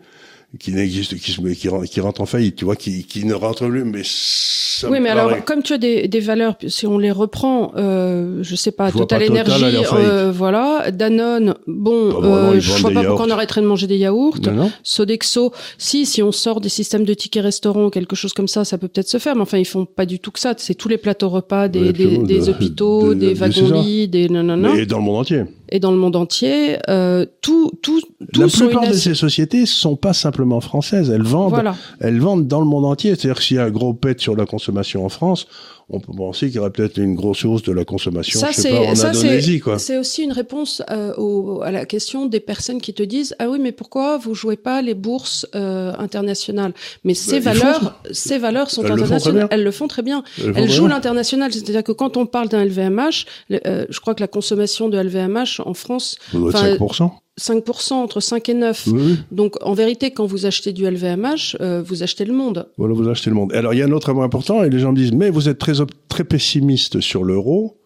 [SPEAKER 2] qui n'existe, qui, qui, qui rentre en faillite, tu vois, qui, qui ne rentre plus, mais ça
[SPEAKER 1] Oui, mais alors, comme tu as des, des valeurs, si on les reprend, euh, je sais pas, Total Energy, euh, voilà, Danone, bon, euh, je vois pas pourquoi on arrêterait de manger des yaourts. Sodexo, si, si on sort des systèmes de tickets restaurants, quelque chose comme ça, ça peut peut-être se faire, mais enfin, ils font pas du tout que ça. C'est tous les plateaux repas des, des, des, hôpitaux, des wagons-lits, des nanana.
[SPEAKER 2] Et dans le monde entier
[SPEAKER 1] et dans le monde entier, euh, tout, tout, tout
[SPEAKER 2] La plupart de ces sociétés sont pas simplement françaises. Elles vendent, elles vendent dans le monde entier. C'est-à-dire s'il y a un gros pet sur la consommation en France, on peut penser qu'il y aurait peut-être une grosse hausse de la consommation, ça, je sais pas, en Indonésie, quoi.
[SPEAKER 1] C'est aussi une réponse euh, au, à la question des personnes qui te disent ah oui mais pourquoi vous jouez pas les bourses euh, internationales? Mais ces bah, valeurs, ces valeurs sont internationales. Elles le font très bien. Elles, jouent l'international. C'est-à-dire que quand on parle d'un LVMH, euh, je crois que la consommation de LVMH en France,
[SPEAKER 2] 5%.
[SPEAKER 1] 5% entre 5 et 9. Donc en vérité, quand vous achetez du LVMH, euh, vous achetez le monde.
[SPEAKER 2] Voilà, vous achetez le monde. Alors il y a un autre point important, et les gens me disent, mais vous êtes très, très pessimiste sur l'euro,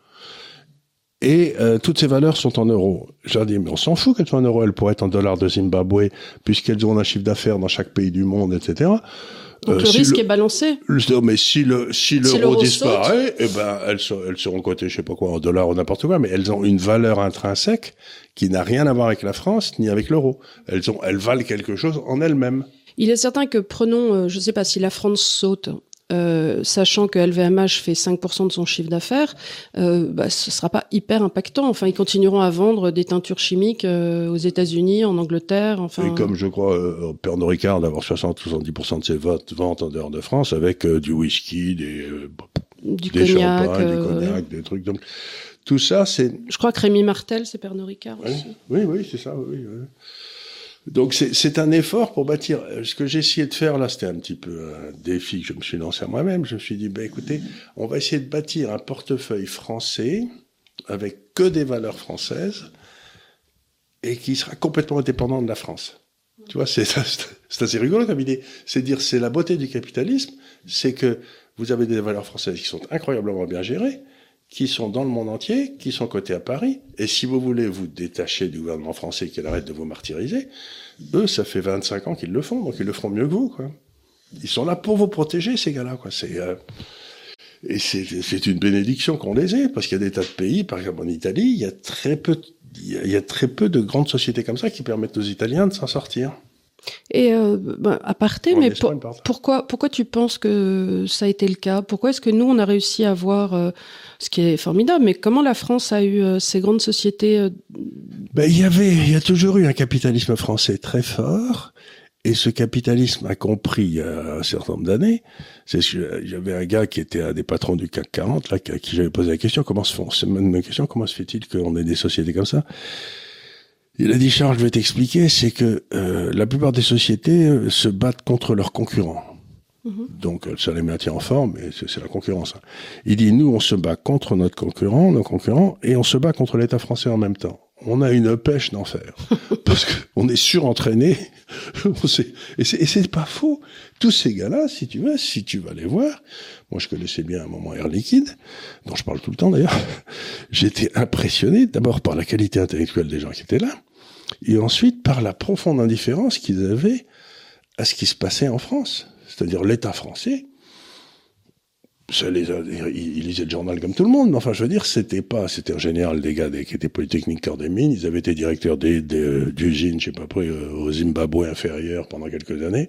[SPEAKER 2] et euh, toutes ces valeurs sont en euros. Je leur dis, mais on s'en fout qu'elles soient en euros, elles pourraient être en dollars de Zimbabwe, puisqu'elles ont un chiffre d'affaires dans chaque pays du monde, etc.
[SPEAKER 1] Donc euh, le risque est balancé.
[SPEAKER 2] mais si le si l'euro disparaît, eh ben elles, elles seront cotées, je sais pas quoi, en dollars ou n'importe quoi, mais elles ont une valeur intrinsèque qui n'a rien à voir avec la France ni avec l'euro. Elles ont elles valent quelque chose en elles-mêmes.
[SPEAKER 1] Il est certain que prenons, euh, je ne sais pas si la France saute euh, sachant que LVMH fait 5% de son chiffre d'affaires, euh, bah, ce sera pas hyper impactant. Enfin, ils continueront à vendre des teintures chimiques euh, aux États-Unis, en Angleterre. Enfin.
[SPEAKER 2] Et comme je crois, euh, Pernod Ricard d'avoir 60-70% de ses ventes en dehors de France avec euh, du whisky, des
[SPEAKER 1] du des cognac,
[SPEAKER 2] des cognacs, des trucs. Donc tout ça, c'est.
[SPEAKER 1] Je crois que Rémi Martel, c'est Pernod Ricard aussi.
[SPEAKER 2] Oui, oui, c'est ça. Oui, oui. Donc c'est un effort pour bâtir. Ce que j'ai essayé de faire là, c'était un petit peu un défi que je me suis lancé à moi-même. Je me suis dit, ben écoutez, on va essayer de bâtir un portefeuille français avec que des valeurs françaises et qui sera complètement indépendant de la France. Tu vois, c'est assez rigolo comme idée. C'est dire, c'est la beauté du capitalisme, c'est que vous avez des valeurs françaises qui sont incroyablement bien gérées, qui sont dans le monde entier, qui sont cotés à Paris. Et si vous voulez vous détacher du gouvernement français qui arrête de vous martyriser, eux, ça fait 25 ans qu'ils le font, donc ils le feront mieux que vous. Ils sont là pour vous protéger, ces gars-là. Quoi. C'est, euh... Et c'est une bénédiction qu'on les ait, parce qu'il y a des tas de pays, par exemple en Italie, il y a très peu de grandes sociétés comme ça qui permettent aux Italiens de s'en sortir.
[SPEAKER 1] Et euh, bah, à parté, mais pourquoi pourquoi tu penses que ça a été le cas? Pourquoi est-ce que nous on a réussi à avoir euh, ce qui est formidable Mais comment la France a eu euh, ces grandes sociétés
[SPEAKER 2] ben, il y avait, il y a toujours eu un capitalisme français très fort. Et ce capitalisme a compris il y a un certain nombre d'années. C'est j'avais un gars qui était un des patrons du CAC 40, là, à qui j'avais posé la question, comment se font, même question, comment se fait-il qu'on ait des sociétés comme ça? Il a dit, Charles, je vais t'expliquer, c'est que euh, la plupart des sociétés euh, se battent contre leurs concurrents. Mm-hmm. Donc ça les maintient en forme, mais c'est la concurrence. Hein. Il dit, nous, on se bat contre notre concurrent, nos concurrents, et on se bat contre l'État français en même temps on a une pêche d'enfer parce qu'on est surentraîné. et c'est pas faux. Tous ces gars-là, si tu veux, si tu vas les voir, moi je connaissais bien un moment Air Liquide, dont je parle tout le temps d'ailleurs. J'étais impressionné d'abord par la qualité intellectuelle des gens qui étaient là, et ensuite par la profonde indifférence qu'ils avaient à ce qui se passait en France. C'est-à-dire l'État français ça les ils, lisaient le journal comme tout le monde, mais enfin, je veux dire, c'était pas, c'était en général des gars qui étaient polytechniques cœur des mines, ils avaient été directeurs d'usines, je sais pas près, euh, au Zimbabwe inférieur pendant quelques années.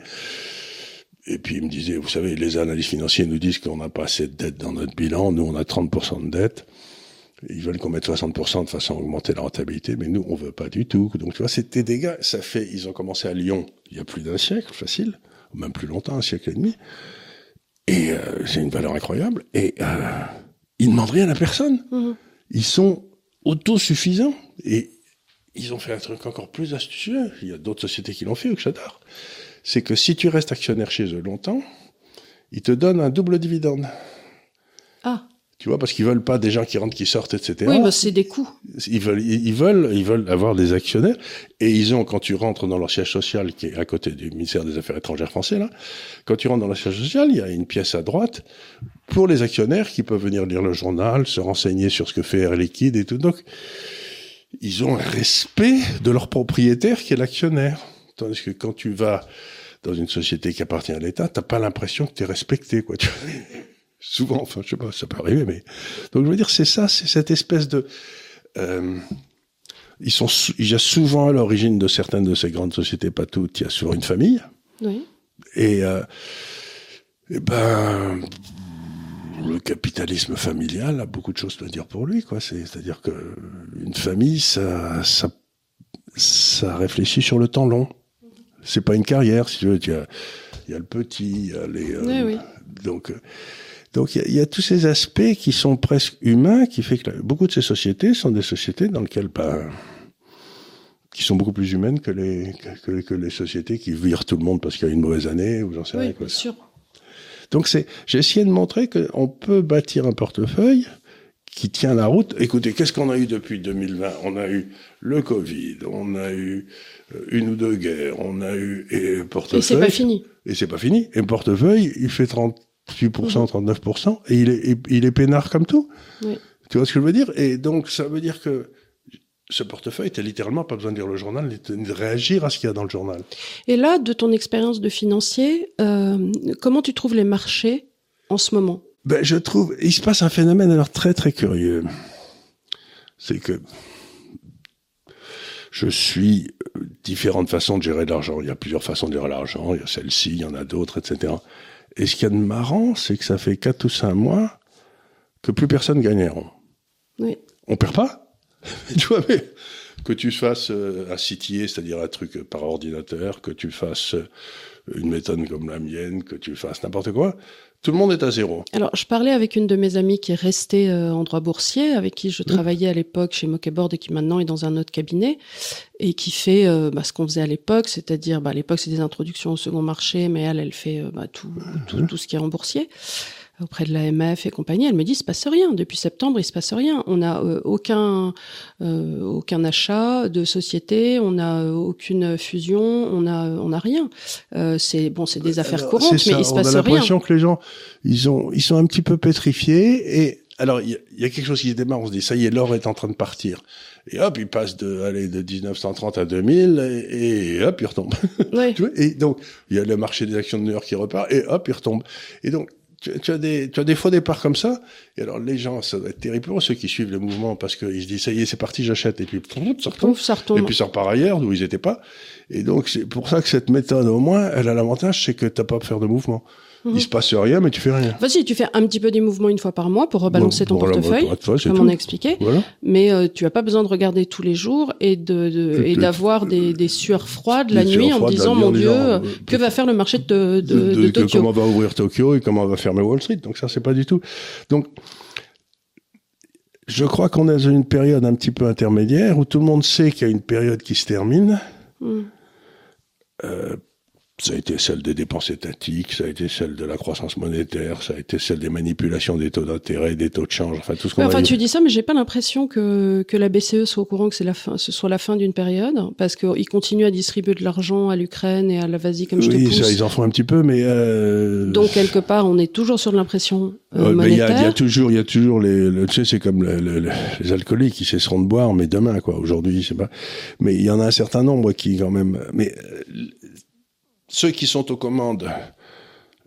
[SPEAKER 2] Et puis ils me disaient, vous savez, les analystes financiers nous disent qu'on n'a pas assez de dettes dans notre bilan, nous on a 30% de dettes. Ils veulent qu'on mette 60% de façon à augmenter la rentabilité, mais nous on veut pas du tout. Donc tu vois, c'était des gars, ça fait, ils ont commencé à Lyon il y a plus d'un siècle, facile, ou même plus longtemps, un siècle et demi. Et euh, c'est une valeur incroyable. Et euh, ils demandent rien à personne. Mhm. Ils sont autosuffisants. Et ils ont fait un truc encore plus astucieux. Il y a d'autres sociétés qui l'ont fait, ou que j'adore. C'est que si tu restes actionnaire chez eux longtemps, ils te donnent un double dividende. Tu vois, parce qu'ils veulent pas des gens qui rentrent, qui sortent, etc.
[SPEAKER 1] Oui, bah c'est des coûts.
[SPEAKER 2] Ils veulent, ils veulent, ils veulent avoir des actionnaires. Et ils ont, quand tu rentres dans leur siège social, qui est à côté du ministère des Affaires étrangères français, là, quand tu rentres dans leur siège social, il y a une pièce à droite pour les actionnaires qui peuvent venir lire le journal, se renseigner sur ce que fait Air Liquide et tout. Donc, ils ont un respect de leur propriétaire qui est l'actionnaire. Tandis que quand tu vas dans une société qui appartient à l'État, t'as pas l'impression que tu es respecté, quoi. Tu Souvent, enfin, je sais pas, ça peut arriver, mais donc je veux dire, c'est ça, c'est cette espèce de euh, ils sont, il y a souvent à l'origine de certaines de ces grandes sociétés, pas toutes, il y a souvent une famille.
[SPEAKER 1] Oui.
[SPEAKER 2] Et, euh, et ben, le capitalisme familial a beaucoup de choses à dire pour lui, quoi. C'est-à-dire que une famille, ça, ça, ça réfléchit sur le temps long. C'est pas une carrière, si tu veux. Il y a, il y a le petit, il y a les.
[SPEAKER 1] Euh, oui, oui.
[SPEAKER 2] Donc. Donc il y, y a, tous ces aspects qui sont presque humains, qui fait que beaucoup de ces sociétés sont des sociétés dans lesquelles, ben, qui sont beaucoup plus humaines que les que, que les sociétés qui virent tout le monde parce qu'il y a une mauvaise année ou j'en sais
[SPEAKER 1] oui,
[SPEAKER 2] rien. Quoi.
[SPEAKER 1] Bien sûr.
[SPEAKER 2] Donc c'est, j'ai essayé de montrer qu'on peut bâtir un portefeuille qui tient la route. Écoutez, qu'est-ce qu'on a eu depuis 2020 On a eu le Covid, on a eu euh, une ou deux guerres, on a eu et portefeuille. Et
[SPEAKER 1] c'est pas fini.
[SPEAKER 2] Et c'est pas fini. Et portefeuille, il fait 30 38%, 39%, et il est, il est peinard comme tout.
[SPEAKER 1] Oui.
[SPEAKER 2] Tu vois ce que je veux dire? Et donc, ça veut dire que ce portefeuille, t'as littéralement pas besoin de lire le journal, de réagir à ce qu'il y a dans le journal.
[SPEAKER 1] Et là, de ton expérience de financier, euh, comment tu trouves les marchés en ce moment?
[SPEAKER 2] Ben, Je trouve, il se passe un phénomène alors très très curieux. C'est que je suis euh, différentes façons de gérer l'argent. Il y a plusieurs façons de gérer l'argent. Il y a celle-ci, il y en a d'autres, etc. Et ce qu'il y a de marrant, c'est que ça fait quatre ou cinq mois que plus personne gagneront.
[SPEAKER 1] Oui.
[SPEAKER 2] On perd pas. tu vois, mais que tu fasses euh, un CTA, c'est-à-dire un truc par ordinateur, que tu fasses euh, une méthode comme la mienne, que tu fasses n'importe quoi, tout le monde est à zéro.
[SPEAKER 1] Alors, je parlais avec une de mes amies qui est restée euh, en droit boursier, avec qui je travaillais à l'époque chez Mockeboard et qui maintenant est dans un autre cabinet, et qui fait euh, bah, ce qu'on faisait à l'époque, c'est-à-dire, bah, à l'époque, c'est des introductions au second marché, mais elle, elle fait euh, bah, tout, tout, tout, ce qui est en boursier auprès de l'AMF et compagnie, elle me dit il se passe rien. Depuis septembre, il se passe rien. On n'a euh, aucun euh, aucun achat de société, on n'a aucune fusion, on a on a rien. Euh, c'est bon, c'est des euh, affaires courantes, mais il se passe rien. On
[SPEAKER 2] a l'impression que les gens ils ont ils sont un petit peu pétrifiés et alors il y, a quelque chose qui se démarre. On se dit ça y est, l'or est en train de partir. Et hop, il passe de aller de 1930 à 2000 et, et hop, il retombe.
[SPEAKER 1] Ouais.
[SPEAKER 2] et donc il y a le marché des actions de New York qui repart et hop, il retombe. Et donc tu, as des, tu as des faux départs comme ça. Et alors, les gens, ça doit être terrible pour ceux qui suivent le mouvement parce qu'ils se disent, ça y est, c'est parti, j'achète. Et puis, ça retombe.
[SPEAKER 1] ça retombe.
[SPEAKER 2] Et puis, ça repart ailleurs, d'où ils étaient pas. Et donc, c'est pour ça que cette méthode, au moins, elle a l'avantage, c'est que t'as pas à faire de mouvement. Il se passe rien, mais tu fais rien.
[SPEAKER 1] Vas-y, tu fais un petit peu des mouvements une fois par mois pour rebalancer ton
[SPEAKER 2] voilà,
[SPEAKER 1] portefeuille,
[SPEAKER 2] voilà, c'est
[SPEAKER 1] comme
[SPEAKER 2] tout.
[SPEAKER 1] on a expliqué.
[SPEAKER 2] Voilà.
[SPEAKER 1] Mais euh, tu as pas besoin de regarder tous les jours et de, d'avoir des, des sueurs froides la nuit en disant mon Dieu,
[SPEAKER 2] disant,
[SPEAKER 1] euh,
[SPEAKER 2] euh,
[SPEAKER 1] que va faire le marché de, de, Tokyo?
[SPEAKER 2] comment va ouvrir Tokyo et comment va fermer Wall Street. Donc ça, c'est pas du tout. Donc, je crois qu'on est dans une période un petit peu intermédiaire où tout le monde sait qu'il y a une période qui se termine.
[SPEAKER 1] Mm.
[SPEAKER 2] Euh, ça a été celle des dépenses étatiques, ça a été celle de la croissance monétaire, ça a été celle des manipulations des taux d'intérêt, des taux de change, enfin tout ce qu'on a
[SPEAKER 1] enfin, tu dis ça, mais j'ai pas l'impression que, que la BCE soit au courant que c'est la fin, ce soit la fin d'une période, parce qu'ils continuent à distribuer de l'argent à l'Ukraine et à la vas-y comme je te
[SPEAKER 2] Oui,
[SPEAKER 1] pousse.
[SPEAKER 2] ça, ils en font un petit peu, mais euh,
[SPEAKER 1] Donc quelque part, on est toujours sur l'impression euh,
[SPEAKER 2] mais il y
[SPEAKER 1] monétaire.
[SPEAKER 2] y a toujours, il y a toujours les, le- tu sais, c'est comme le- le- le- les alcooliques qui cesseront de boire, mais demain, quoi. Aujourd'hui, je sais pas. Mais il y en a un certain nombre qui, quand même, mais euh, ceux qui sont aux commandes,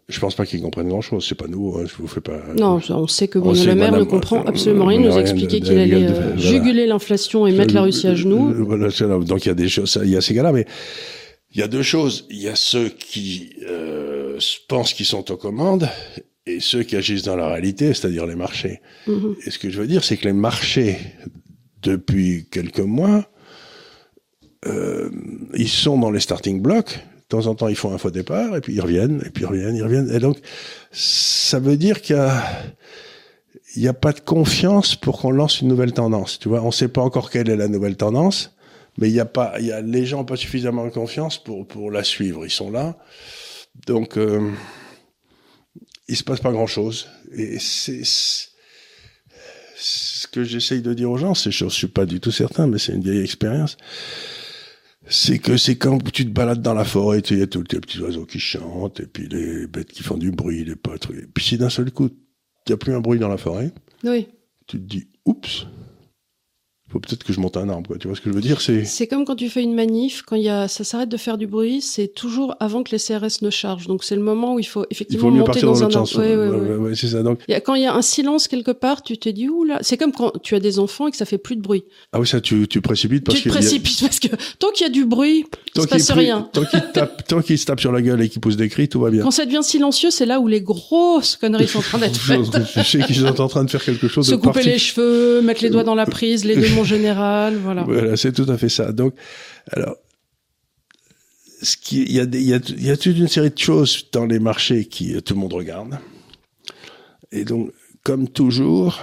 [SPEAKER 2] je pense pas qu'ils comprennent grand-chose. C'est pas nouveau. Hein, je vous fais pas.
[SPEAKER 1] Non, on sait que Bruno Le Maire ne comprend
[SPEAKER 2] euh,
[SPEAKER 1] absolument rien. Il nous expliquait qu'il allait euh,
[SPEAKER 2] voilà.
[SPEAKER 1] juguler l'inflation et mettre la Russie à genoux.
[SPEAKER 2] Euh, Voilà, donc il y a des choses, il y a ces gars-là, mais il y a deux choses. Il y a ceux qui euh, pensent qu'ils sont aux commandes et ceux qui agissent dans la réalité, c'est-à-dire les marchés.
[SPEAKER 1] Mhm.
[SPEAKER 2] Et ce que je veux dire, c'est que les marchés, depuis quelques mois, euh, ils sont dans les starting blocks. De temps en temps, ils font un faux départ, et puis ils reviennent, et puis ils reviennent, ils reviennent. Et donc, ça veut dire qu'il y a, n'y a pas de confiance pour qu'on lance une nouvelle tendance. Tu vois, on ne sait pas encore quelle est la nouvelle tendance, mais il y a pas, y a, les gens n'ont pas suffisamment de confiance pour, pour la suivre. Ils sont là. Donc, euh, il se passe pas grand chose. Et c'est, c'est- ce que j'essaye de dire aux gens, c'est, je suis pas du tout certain, mais c'est une vieille expérience. C'est que c'est quand tu te balades dans la forêt, tu y a tous les petits oiseaux qui chantent, et puis les bêtes qui font du bruit, les potes. Et puis si d'un seul coup, il n'y a plus un bruit dans la forêt,
[SPEAKER 1] Oui.
[SPEAKER 2] tu te dis, oups, faut peut-être que je monte un arbre, quoi. Tu vois ce que je veux dire? C'est,
[SPEAKER 1] C'est comme quand tu fais une manif, quand il y a, ça s'arrête de faire du bruit, c'est toujours avant que les CRS ne chargent. Donc c'est le moment où il faut
[SPEAKER 2] il
[SPEAKER 1] effectivement
[SPEAKER 2] faut mieux
[SPEAKER 1] monter
[SPEAKER 2] partir dans
[SPEAKER 1] dans un
[SPEAKER 2] sens. Ouais, ouais, c'est ça. Donc,
[SPEAKER 1] Il y a- quand il y a un silence quelque part, tu te dis ouh là, c'est comme quand tu as des enfants et que ça fait plus de bruit.
[SPEAKER 2] ah oui, ça, tu, tu précipites parce
[SPEAKER 1] tu te
[SPEAKER 2] qu'il y a-
[SPEAKER 1] précipites parce que tant qu'il y a du bruit, il
[SPEAKER 2] tant
[SPEAKER 1] se
[SPEAKER 2] qu'il
[SPEAKER 1] passe rien.
[SPEAKER 2] Tant qu'il tape, tant qu'il se tape sur la gueule et qu'il pousse des cris, tout va bien.
[SPEAKER 1] Quand ça devient silencieux, c'est là où les grosses conneries sont en train d'être faites.
[SPEAKER 2] Je sais qu'ils sont en train de faire quelque chose
[SPEAKER 1] Se
[SPEAKER 2] de
[SPEAKER 1] couper les cheveux, mettre les doigts dans la prise, les deux mon général, voilà.
[SPEAKER 2] Voilà, c'est tout à fait ça. Donc, alors, ce qui, il y a, y a, y a toute une série de choses dans les marchés qui euh, tout le monde regarde. Et donc, comme toujours,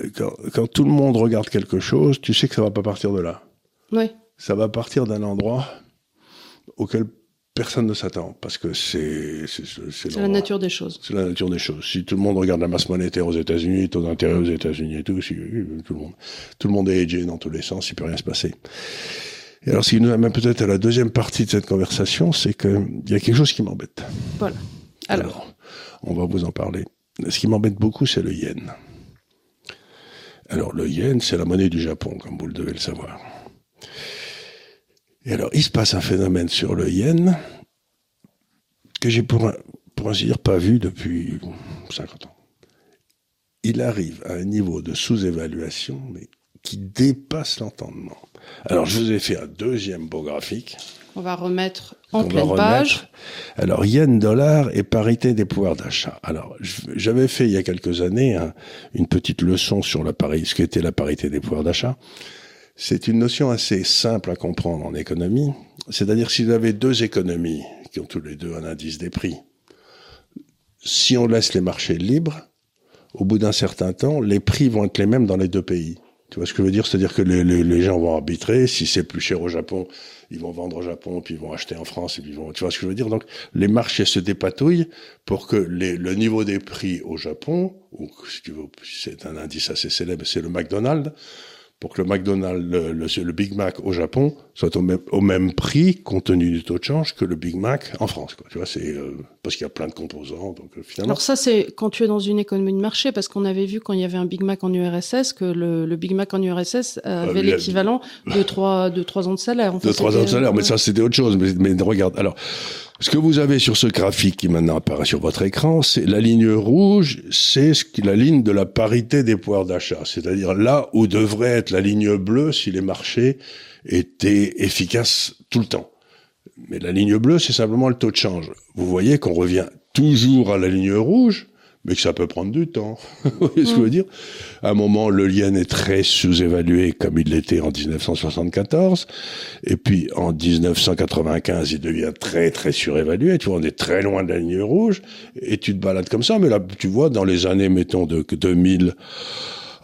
[SPEAKER 2] euh, quand, quand tout le monde regarde quelque chose, tu sais que ça va pas partir de là.
[SPEAKER 1] Ouais.
[SPEAKER 2] Ça va partir d'un endroit auquel personne ne s'attend, parce que c'est c'est
[SPEAKER 1] la nature des choses.
[SPEAKER 2] C'est la nature des choses. Si tout le monde regarde la masse monétaire aux États-Unis, taux d'intérêt aux États-Unis et tout, si, tout le monde, tout le monde est hedgé dans tous les sens, il peut rien se passer. Et alors, ce qui nous amène peut-être à la deuxième partie de cette conversation, c'est que il y a quelque chose qui m'embête.
[SPEAKER 1] Voilà. Alors,
[SPEAKER 2] on va vous en parler. Ce qui m'embête beaucoup, c'est le yen. Alors, le yen, c'est la monnaie du Japon, comme vous le devez le savoir. Et alors, il se passe un phénomène sur le yen que j'ai, pour, pour ainsi dire, pas vu depuis 50 ans. Il arrive à un niveau de sous-évaluation, mais qui dépasse l'entendement. Alors, je vous ai fait un deuxième beau graphique.
[SPEAKER 1] on va remettre en pleine
[SPEAKER 2] remettre.
[SPEAKER 1] page.
[SPEAKER 2] Alors, yen dollar et parité des pouvoirs d'achat. Alors, j'avais fait il y a quelques années un- une petite leçon sur la pari- ce qu'était la parité des pouvoirs d'achat. C'est une notion assez simple à comprendre en économie. C'est-à-dire si vous avez deux économies qui ont tous les deux un indice des prix, si on laisse les marchés libres, au bout d'un certain temps, les prix vont être les mêmes dans les deux pays. Tu vois ce que je veux dire? C'est-à-dire que les, gens vont arbitrer. Si c'est plus cher au Japon, ils vont vendre au Japon, puis ils vont acheter en France, et puis ils vont. Tu vois ce que je veux dire? Donc, les marchés se dépatouillent pour que le niveau des prix au Japon, ou c'est un indice assez célèbre, c'est le McDonald's, pour que le McDonald's, le, le- le Big Mac au Japon soit au même, au même prix, compte tenu du taux de change, que le Big Mac en France. Quoi. Tu vois, c'est euh, parce qu'il y a plein de composants, donc euh, finalement.
[SPEAKER 1] Alors ça, c'est quand tu es dans une économie de marché, parce qu'on avait vu quand il y avait un Big Mac en URSS que le, le Big Mac en URSS avait
[SPEAKER 2] il y a-
[SPEAKER 1] l'équivalent de trois de trois ans de salaire.
[SPEAKER 2] De trois ans de salaire, mais ça c'était autre chose. Mais, mais regarde, alors, ce que vous avez sur ce graphique qui maintenant apparaît sur votre écran, c'est la ligne rouge, c'est la ligne de la parité des pouvoirs d'achat, c'est-à-dire là où devrait être la ligne bleue si les marchés étaient efficaces tout le temps. Mais la ligne bleue, c'est simplement le taux de change. Vous voyez qu'on revient toujours à la ligne rouge, mais que ça peut prendre du temps. Vous voyez ce que je veux dire? À un moment, le yen est très sous-évalué comme il l'était en 1974, et puis en 1995, il devient très très surévalué. Tu vois, on est très loin de la ligne rouge, et tu te balades comme ça. Mais là, tu vois, dans les années, mettons, de 2000,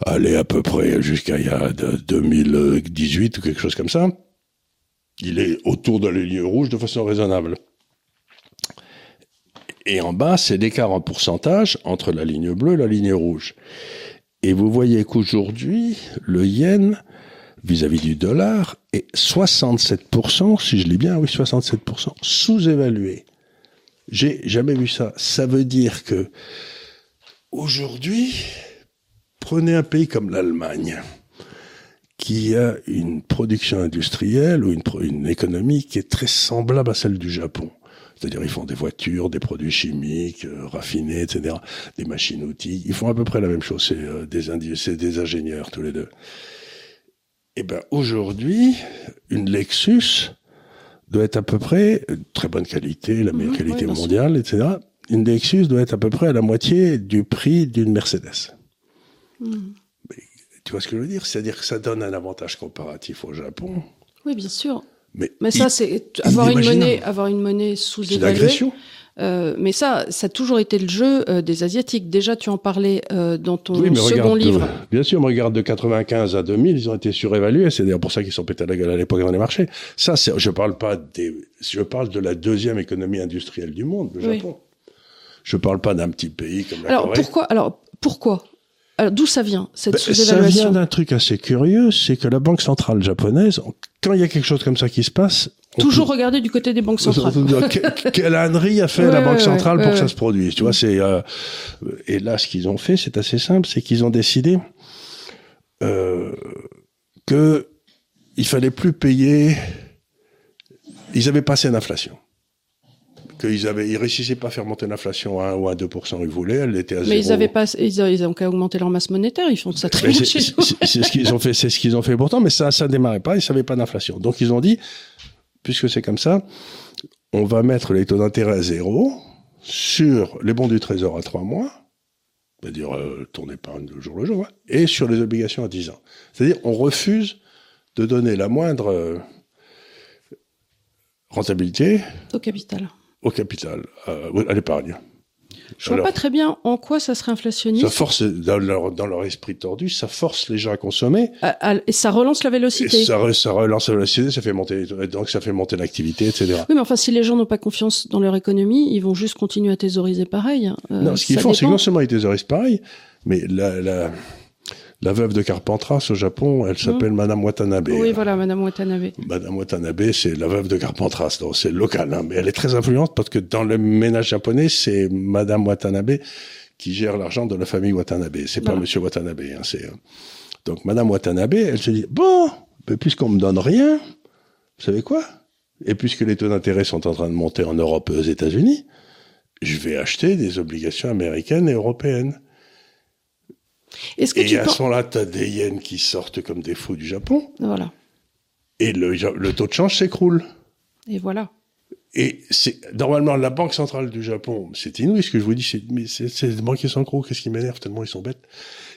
[SPEAKER 2] allez à peu près jusqu'à il y a 2018 ou quelque chose comme ça, il est autour de la ligne rouge de façon raisonnable. Et en bas, c'est l'écart en pourcentage entre la ligne bleue et la ligne rouge. Et vous voyez qu'aujourd'hui, le yen, vis-à-vis du dollar, est 67%, si je lis bien, oui, 67%, sous-évalué. J'ai jamais vu ça. Ça veut dire que, aujourd'hui, prenez un pays comme l'Allemagne, qui a une production industrielle ou une, une économie qui est très semblable à celle du Japon. C'est-à-dire ils font des voitures, des produits chimiques euh, raffinés, etc., des machines-outils. Ils font à peu près la même chose. C'est euh, des, ingénieurs tous les deux. Et eh ben aujourd'hui, une Lexus doit être à peu près très bonne qualité, la meilleure qualité mondiale, etc. Une Lexus doit être à peu près à la moitié du prix d'une Mercedes. Hmm. tu vois ce que je veux dire? C'est-à-dire que ça donne un avantage comparatif au Japon.
[SPEAKER 1] Oui, bien sûr. Mais, mais ça, c'est avoir une monnaie, avoir une monnaie sous-évaluée. Euh, mais ça, ça a toujours été le jeu euh, des Asiatiques. Déjà, tu en parlais euh, dans ton second livre.
[SPEAKER 2] bien sûr, on regarde de 95 à 2000, ils ont été surévalués. C'est d'ailleurs pour ça qu'ils sont pétés à la gueule à l'époque dans les marchés. Ça, je parle pas des, je parle de la deuxième économie industrielle du monde, le Japon. Je parle pas d'un petit pays comme la
[SPEAKER 1] alors, Pourquoi, alors, pourquoi? Alors d'où ça vient cette ben, sous-évaluation
[SPEAKER 2] Ça vient d'un truc assez curieux, c'est que la banque centrale japonaise, quand il y a quelque chose comme ça qui se passe,
[SPEAKER 1] toujours regarder du côté des banques centrales.
[SPEAKER 2] Quelle ânerie a fait la banque centrale pour que ça se produise Tu vois, c'est euh, et là ce qu'ils ont fait, c'est assez simple, c'est qu'ils ont décidé euh, que il fallait plus payer. Ils avaient passé l'inflation qu'ils avaient, ils réussissaient pas à faire monter l'inflation à 1 ou à 2%, ils voulaient, elle était à 0.
[SPEAKER 1] Mais ils avaient pas, ils, ils ont qu'à augmenter leur masse monétaire, ils font ça très bien chez
[SPEAKER 2] nous. C'est ce qu'ils ont fait, c'est ce qu'ils ont fait pourtant, mais ça, ça démarrait pas, ils savaient pas d'inflation. Donc ils ont dit, puisque c'est comme ça, on va mettre les taux d'intérêt à zéro sur les bons du trésor à 3 mois, c'est-à-dire euh, ton épargne de jour le jour, hein, et sur les obligations à 10 ans. C'est-à-dire on refuse de donner la moindre euh, rentabilité
[SPEAKER 1] au capital
[SPEAKER 2] au capital, à, l'épargne.
[SPEAKER 1] Je vois pas très bien en quoi ça serait inflationniste.
[SPEAKER 2] Ça force, dans leur, dans leur esprit tordu, ça force les gens à consommer.
[SPEAKER 1] et ça relance la vélocité.
[SPEAKER 2] ça, ça, relance la vélocité, ça fait monter, donc ça fait monter l'activité, etc.
[SPEAKER 1] Oui, mais enfin, si les gens n'ont pas confiance dans leur économie, ils vont juste continuer à thésauriser pareil. Hein.
[SPEAKER 2] Euh, non, ce qu'ils font, c'est que non seulement ils thésaurisent pareil, mais la, la, la veuve de Carpentras au Japon, elle s'appelle Madame Watanabe.
[SPEAKER 1] Oui, voilà, Madame Watanabe.
[SPEAKER 2] Madame Watanabe, c'est la veuve de Carpentras, donc c'est local, hein, mais elle est très influente parce que dans le ménage japonais, c'est Madame Watanabe qui gère l'argent de la famille Watanabe. C'est pas Monsieur Watanabe, hein, c'est euh, donc Madame Watanabe, elle se dit bon, mais puisqu'on me donne rien, vous savez quoi? Et puisque les taux d'intérêt sont en train de monter en Europe et aux États-Unis, je vais acheter des obligations américaines et européennes.
[SPEAKER 1] Est-ce que
[SPEAKER 2] et
[SPEAKER 1] tu
[SPEAKER 2] à ce moment-là, tu as des yens qui sortent comme des fous du Japon.
[SPEAKER 1] Voilà.
[SPEAKER 2] Et le, le taux de change s'écroule.
[SPEAKER 1] Et voilà.
[SPEAKER 2] Et c'est normalement la banque centrale du Japon, c'est inouï ce que je vous dis, c'est mais c'est des banquiers sans crocs, qu'est-ce qui m'énerve tellement ils sont bêtes.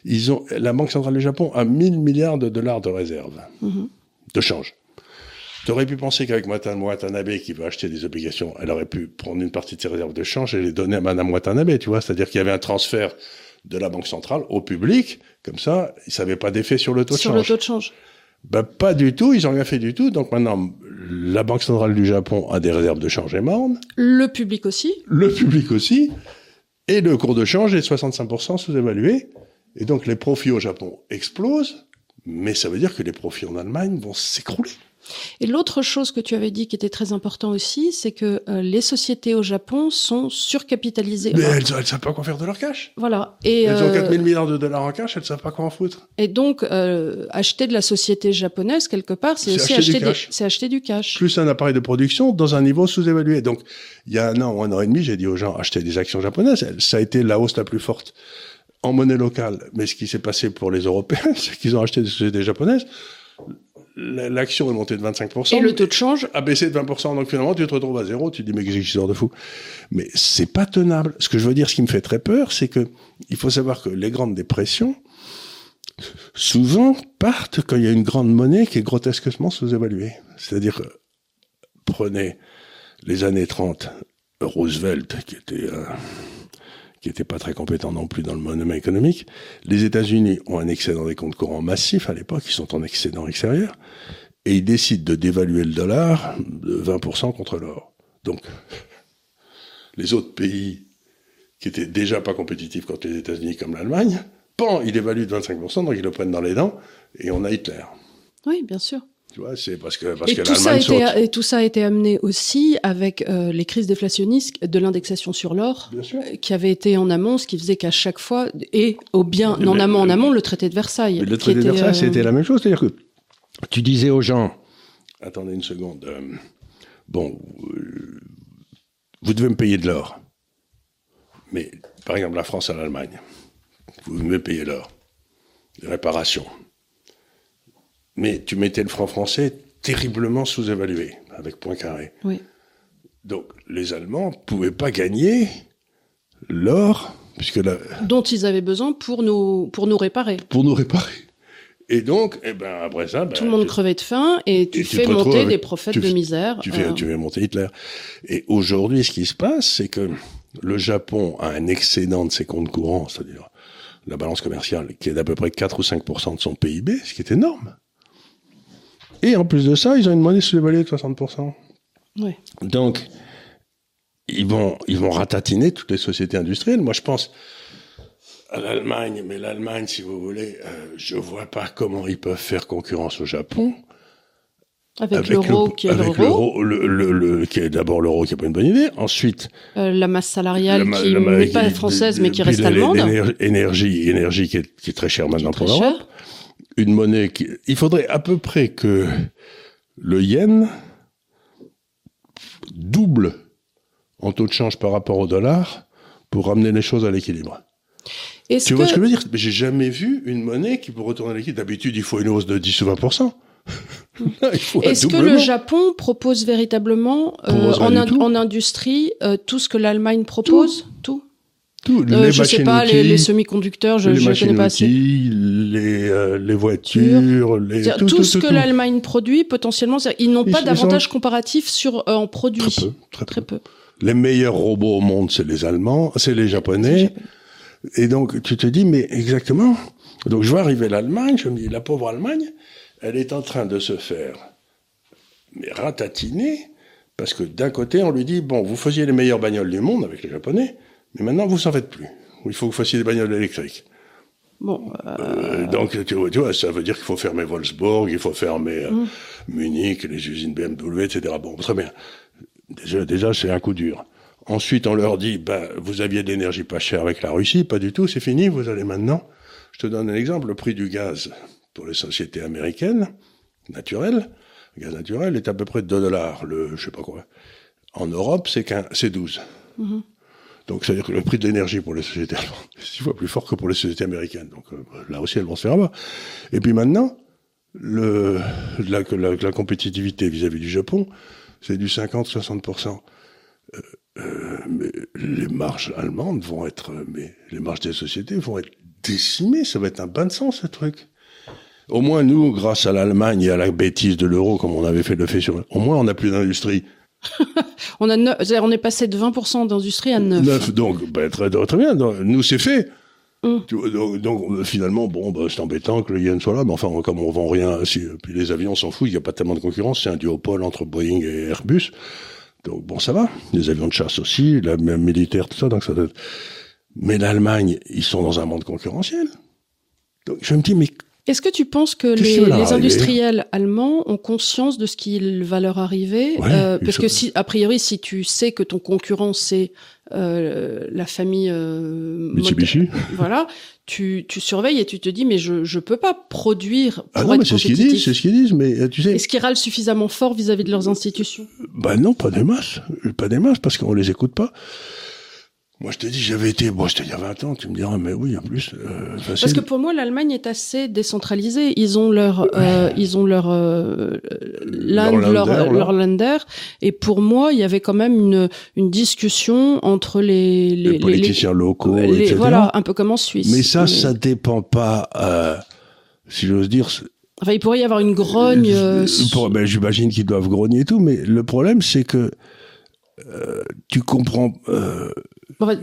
[SPEAKER 2] Ils ont la banque centrale du Japon a 1000 milliards de dollars de réserves mm-hmm. de change. Tu aurais pu penser qu'avec Madame Watanabe qui veut acheter des obligations, elle aurait pu prendre une partie de ses réserves de change et les donner à Madame Watanabe, tu vois, c'est-à-dire qu'il y avait un transfert de la Banque centrale au public, comme ça, ils n'avaient pas d'effet sur le taux de change.
[SPEAKER 1] Sur le taux de change.
[SPEAKER 2] Ben, pas du tout, ils n'ont rien fait du tout. Donc maintenant, la Banque centrale du Japon a des réserves de change énormes.
[SPEAKER 1] Le public aussi.
[SPEAKER 2] Le public aussi. Et le cours de change est 65% sous-évalué. Et donc les profits au Japon explosent, mais ça veut dire que les profits en Allemagne vont s'écrouler.
[SPEAKER 1] Et l'autre chose que tu avais dit qui était très important aussi, c'est que euh, les sociétés au Japon sont surcapitalisées.
[SPEAKER 2] Mais elles, ne savent pas quoi faire de leur cash.
[SPEAKER 1] Voilà.
[SPEAKER 2] Et elles ont 4 000 milliards de dollars en cash, elles savent pas quoi en foutre.
[SPEAKER 1] Et donc, euh, acheter de la société japonaise, quelque part, c'est aussi acheter, du cash. c'est acheter du cash.
[SPEAKER 2] Plus un appareil de production dans un niveau sous-évalué. Donc, il y a un an ou un an et demi, j'ai dit aux gens, achetez des actions japonaises. Ça a été la hausse la plus forte en monnaie locale. Mais ce qui s'est passé pour les Européens, c'est qu'ils ont acheté des sociétés japonaises l'action est montée de 25%.
[SPEAKER 1] Et le taux de change
[SPEAKER 2] a baissé de 20%. Donc finalement, tu te retrouves à zéro. Tu te dis, mais qu'est-ce que de fou Mais c'est pas tenable. Ce que je veux dire, ce qui me fait très peur, c'est que il faut savoir que les grandes dépressions, souvent, partent quand il y a une grande monnaie qui est grotesquement sous-évaluée. C'est-à-dire, prenez les années 30, Roosevelt, qui était... Euh, qui n'était pas très compétent non plus dans le monnaie économique. Les États-Unis ont un excédent des comptes courants massif à l'époque, ils sont en excédent extérieur, et ils décident de dévaluer le dollar de 20% contre l'or. Donc, les autres pays qui étaient déjà pas compétitifs contre les États-Unis comme l'Allemagne, pan, ils dévaluent de 25%, donc ils le prennent dans les dents, et on a Hitler.
[SPEAKER 1] Oui, bien sûr.
[SPEAKER 2] Tu vois, c'est parce que parce
[SPEAKER 1] et
[SPEAKER 2] que
[SPEAKER 1] tout ça a été, et tout ça a été amené aussi avec euh, les crises déflationnistes de l'indexation sur l'or, qui avait été en amont, ce qui faisait qu'à chaque fois et au bien en amont en amont le traité de Versailles.
[SPEAKER 2] Le traité de Versailles, c'était euh, la même chose, c'est-à-dire que tu disais aux gens, attendez une seconde, euh, bon, vous devez me payer de l'or, mais par exemple la France à l'Allemagne, vous devez me payer l'or, des réparations mais tu mettais le franc français terriblement sous-évalué, avec point carré.
[SPEAKER 1] Oui.
[SPEAKER 2] Donc les Allemands pouvaient pas gagner l'or, puisque la...
[SPEAKER 1] dont ils avaient besoin pour nous pour nous réparer.
[SPEAKER 2] Pour nous réparer. Et donc, eh ben après ça, ben,
[SPEAKER 1] tout le monde crevait de faim et tu fais monter des prophètes de misère.
[SPEAKER 2] Tu fais, euh. tu fais monter Hitler. Et aujourd'hui, ce qui se passe, c'est que le Japon a un excédent de ses comptes courants, c'est-à-dire la balance commerciale, qui est d'à peu près 4 ou 5% de son PIB, ce qui est énorme. Et en plus de ça, ils ont une monnaie sous-évaluée de 60%.
[SPEAKER 1] Oui.
[SPEAKER 2] Donc, ils vont, ils vont ratatiner toutes les sociétés industrielles. Moi, je pense à l'Allemagne, mais l'Allemagne, si vous voulez, euh, je vois pas comment ils peuvent faire concurrence au Japon.
[SPEAKER 1] Avec, l'euro qui est l'euro.
[SPEAKER 2] Le, le, le, qui est d'abord l'euro qui est pas une bonne idée. Ensuite.
[SPEAKER 1] Euh, la masse salariale qui n'est pas française mais qui reste allemande.
[SPEAKER 2] L'énergie, énergie qui est, qui est très chère maintenant pour l'Europe une monnaie qui... Il faudrait à peu près que le yen double en taux de change par rapport au dollar pour ramener les choses à l'équilibre. Tu vois ce que je veux dire? J'ai jamais vu une monnaie qui peut retourner à l'équilibre. D'habitude, il faut une hausse de 10 ou 20%
[SPEAKER 1] Est-ce que le Japon propose véritablement euh, en, industrie euh, tout ce que l'Allemagne propose?
[SPEAKER 2] Tout. Tout,
[SPEAKER 1] euh, les je sais pas, les, semi-conducteurs, je ne connais pas assez.
[SPEAKER 2] Les, euh, les voitures, les,
[SPEAKER 1] tout, tout, ce que l'Allemagne produit, potentiellement, ils n'ont pas d'avantage comparatif sur euh, en produit.
[SPEAKER 2] Très peu, très, très peu. Les meilleurs robots au monde, c'est les Allemands, c'est les Japonais. Et donc, tu te dis, mais exactement. Donc, je vois arriver l'Allemagne, je me dis, la pauvre Allemagne, elle est en train de se faire mais ratatiner, parce que d'un côté, on lui dit, bon, vous faisiez les meilleures bagnoles du monde avec les Japonais, mais maintenant, vous s'en faites plus. Il faut que vous fassiez des bagnoles électriques.
[SPEAKER 1] Bon.
[SPEAKER 2] Euh... Euh, donc, tu vois, ça veut dire qu'il faut fermer Wolfsburg, il faut fermer euh, mm. Munich, les usines BMW, etc. Bon, très bien. Déjà, déjà c'est un coup dur. Ensuite, on leur dit, ben, vous aviez de l'énergie pas chère avec la Russie, pas du tout, c'est fini, vous allez maintenant. Je te donne un exemple, le prix du gaz pour les sociétés américaines, naturelles, le gaz naturel est à peu près de 2 dollars, le, je sais pas quoi. En Europe, c'est c'est 12. Donc, c'est-à-dire que le prix de l'énergie pour les sociétés allemandes est six fois plus fort que pour les sociétés américaines. Donc, euh, là aussi, elles vont se faire avoir. Et puis maintenant, la, compétitivité vis-à-vis du Japon, c'est du 50-60%. Euh, euh, mais les marges allemandes vont être, mais les marges des sociétés vont être décimées. Ça va être un bain de sang, ce truc. Au moins, nous, grâce à l'Allemagne et à la bêtise de l'euro, comme on avait fait le fait sur, au moins, on n'a plus d'industrie.
[SPEAKER 1] on, a on est passé de 20% d'industrie à 9.
[SPEAKER 2] 9, donc bah, très, très bien. Nous, c'est fait. Hum. Donc, finalement, bon, bah, c'est embêtant que le yen soit là, mais enfin, comme on vend rien, si, puis les avions s'en foutent, il n'y a pas tellement de concurrence, c'est un duopole entre Boeing et Airbus. Donc bon, ça va. Les avions de chasse aussi, la même militaire, tout ça, donc ça Mais l'Allemagne, ils sont dans un monde concurrentiel. Donc je me dis, mais
[SPEAKER 1] est-ce que tu penses que les, industriels allemands ont conscience de ce qui va leur arriver euh, Parce que si, a priori, si tu sais que ton concurrent c'est euh, la famille euh,
[SPEAKER 2] Mitsubishi,
[SPEAKER 1] voilà, tu, tu surveilles et tu te dis mais je je peux pas produire
[SPEAKER 2] ah non, mais c'est ce qu'ils disent, c'est ce qu'ils disent, mais tu sais.
[SPEAKER 1] Est-ce qu'ils râlent suffisamment fort vis-à-vis de leurs institutions?
[SPEAKER 2] Ben non, pas des masses, pas des masses parce qu'on les écoute pas. Moi, je te dis, j'avais été, bon, c'était il y a 20 ans, tu me diras, mais oui, en plus, euh, facile.
[SPEAKER 1] Parce que pour moi, l'Allemagne est assez décentralisée. Ils ont leur, euh, ils ont leur euh, land,
[SPEAKER 2] Leur Länder.
[SPEAKER 1] Et pour moi, il y avait quand même une, une discussion entre les, les,
[SPEAKER 2] les
[SPEAKER 1] les-
[SPEAKER 2] politiciens locaux,
[SPEAKER 1] les-
[SPEAKER 2] etc.
[SPEAKER 1] voilà, un peu comme en Suisse.
[SPEAKER 2] Mais ça, ça dépend pas, euh, si j'ose dire,
[SPEAKER 1] Enfin, il pourrait y avoir une grogne. euh,
[SPEAKER 2] Pour- ben, J'imagine qu'ils doivent grogner et tout, mais le problème, c'est que tu comprends.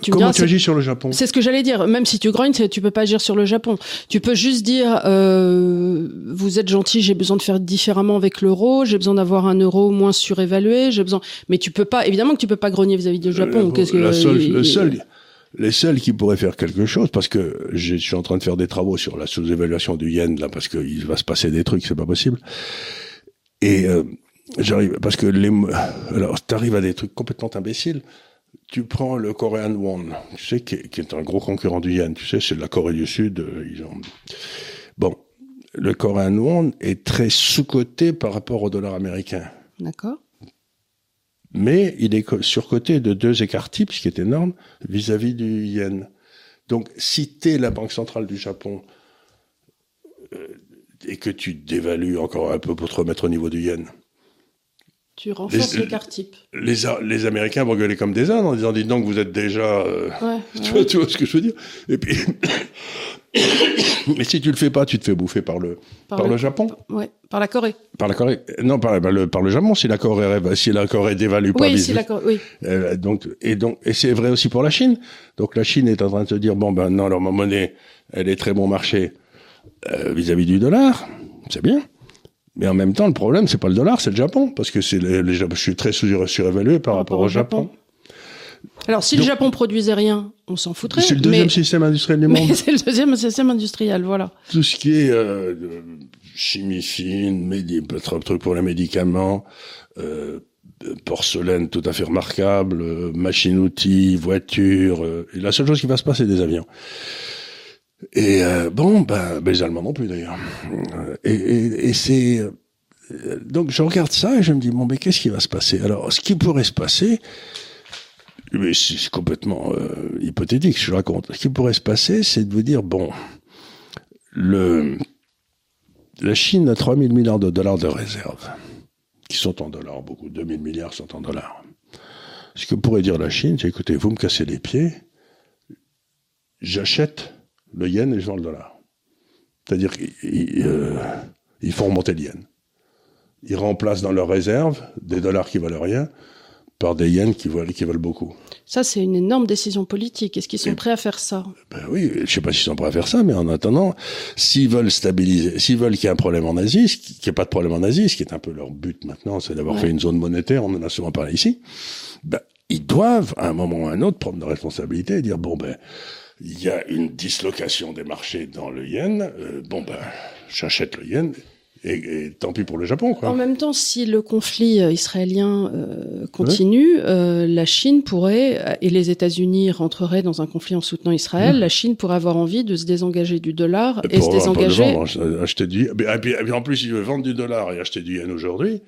[SPEAKER 1] Tu
[SPEAKER 2] comment
[SPEAKER 1] diras,
[SPEAKER 2] tu agis sur le Japon?
[SPEAKER 1] C'est ce que j'allais dire. Même si tu grognes, tu peux pas agir sur le Japon. Tu peux juste dire, euh, vous êtes gentil, j'ai besoin de faire différemment avec l'euro, j'ai besoin d'avoir un euro moins surévalué, j'ai besoin. Mais tu peux pas, évidemment que tu peux pas grogner vis-à-vis du Japon.
[SPEAKER 2] Euh,
[SPEAKER 1] Qu'est-ce que
[SPEAKER 2] la seule-
[SPEAKER 1] il-
[SPEAKER 2] le seul, les seuls qui pourraient faire quelque chose, parce que je suis en train de faire des travaux sur la sous-évaluation du yen là, parce qu'il va se passer des trucs, c'est pas possible. Et euh, j'arrive parce que les, alors t'arrives à des trucs complètement imbéciles. Tu prends le Korean won, tu sais, qui est, qui est un gros concurrent du yen. Tu sais, c'est de la Corée du Sud. euh, Ils ont... Bon, le Korean won est très sous-coté par rapport au dollar américain
[SPEAKER 1] D'accord.
[SPEAKER 2] mais il est co- surcoté de deux écarts types, ce qui est énorme, vis-à-vis du yen. Donc, si tu es la Banque centrale du Japon euh, et que tu dévalues encore un peu pour te remettre au niveau du yen,
[SPEAKER 1] Tu renforces
[SPEAKER 2] Les-
[SPEAKER 1] l'écart type.
[SPEAKER 2] les, les Américains vont gueuler comme des ânes en disant, dis donc, vous êtes déjà... euh,
[SPEAKER 1] Ouais.
[SPEAKER 2] tu,
[SPEAKER 1] ouais.
[SPEAKER 2] vois, tu vois ce que je veux dire? Et puis... mais si tu le fais pas, tu te fais bouffer par le, par, le Japon,
[SPEAKER 1] Ouais. Par la Corée.
[SPEAKER 2] par la Corée. Non, par, par le, par le Japon, si la Corée, si la Corée dévalue pas
[SPEAKER 1] Oui, si la Corée. Oui.
[SPEAKER 2] Euh, donc, et donc, et c'est vrai aussi pour la Chine. Donc, la Chine est en train de se dire bon ben non, alors ma monnaie, elle est très bon marché euh, vis-à-vis du dollar, c'est bien. Mais en même temps, le problème, c'est pas le dollar, c'est le Japon, parce que c'est les, les je suis très surévalué par, rapport au Japon.
[SPEAKER 1] Alors, si
[SPEAKER 2] Donc-
[SPEAKER 1] le Japon produisait rien, on s'en foutrait.
[SPEAKER 2] C'est le deuxième
[SPEAKER 1] mais...
[SPEAKER 2] système industriel du monde.
[SPEAKER 1] c'est le deuxième système industriel, voilà.
[SPEAKER 2] Tout ce qui est euh, chimie fine, médi- peut-être truc pour les médicaments, euh, porcelaine tout à fait remarquable, euh, machine-outils, voitures. euh, et la seule chose qui va se passer, c'est des avions. Et euh, bon, ben, ben, les Allemands non plus d'ailleurs. Et, et, et c'est euh, donc je regarde ça et je me dis bon, mais qu'est-ce qui va se passer? Alors, ce qui pourrait se passer, mais c'est complètement euh, hypothétique, je raconte. Ce qui pourrait se passer, c'est de vous dire bon, le la Chine a 3 000 milliards de dollars de réserves, qui sont en dollars, beaucoup, 2 000 milliards sont en dollars. Ce que pourrait dire la Chine, c'est écoutez, vous me cassez les pieds, j'achète le yen et vends le dollar. C'est-à-dire qu'ils euh, ils font remonter le yen. Ils remplacent dans leurs réserves des dollars qui valent rien par des yens qui valent, qui valent beaucoup.
[SPEAKER 1] Ça, c'est une énorme décision politique. Est-ce qu'ils sont
[SPEAKER 2] Et-
[SPEAKER 1] prêts à faire ça?
[SPEAKER 2] Ben oui, je sais pas s'ils sont prêts à faire ça, mais en attendant, s'ils veulent stabiliser, s'ils veulent qu'il y ait un problème en Asie, qu'il n'y ait pas de problème en Asie, ce qui est un peu leur but maintenant, c'est d'avoir
[SPEAKER 1] Ouais.
[SPEAKER 2] fait une zone monétaire, on en a souvent parlé ici, ben, ils doivent, à un moment ou à un autre, prendre la responsabilité et dire, bon ben, il y a une dislocation des marchés dans le yen, euh, bon ben, j'achète le yen, et, et tant pis pour le Japon, quoi.
[SPEAKER 1] En même temps, si le conflit euh, israélien euh, continue, euh, la Chine pourrait, et les États-Unis rentreraient dans un conflit en soutenant Israël, la Chine pourrait avoir envie de se désengager du dollar et, se
[SPEAKER 2] peu de
[SPEAKER 1] désengager.
[SPEAKER 2] vendre, acheter du, et puis, et et puis en plus, il veut vendre du dollar et acheter du yen aujourd'hui.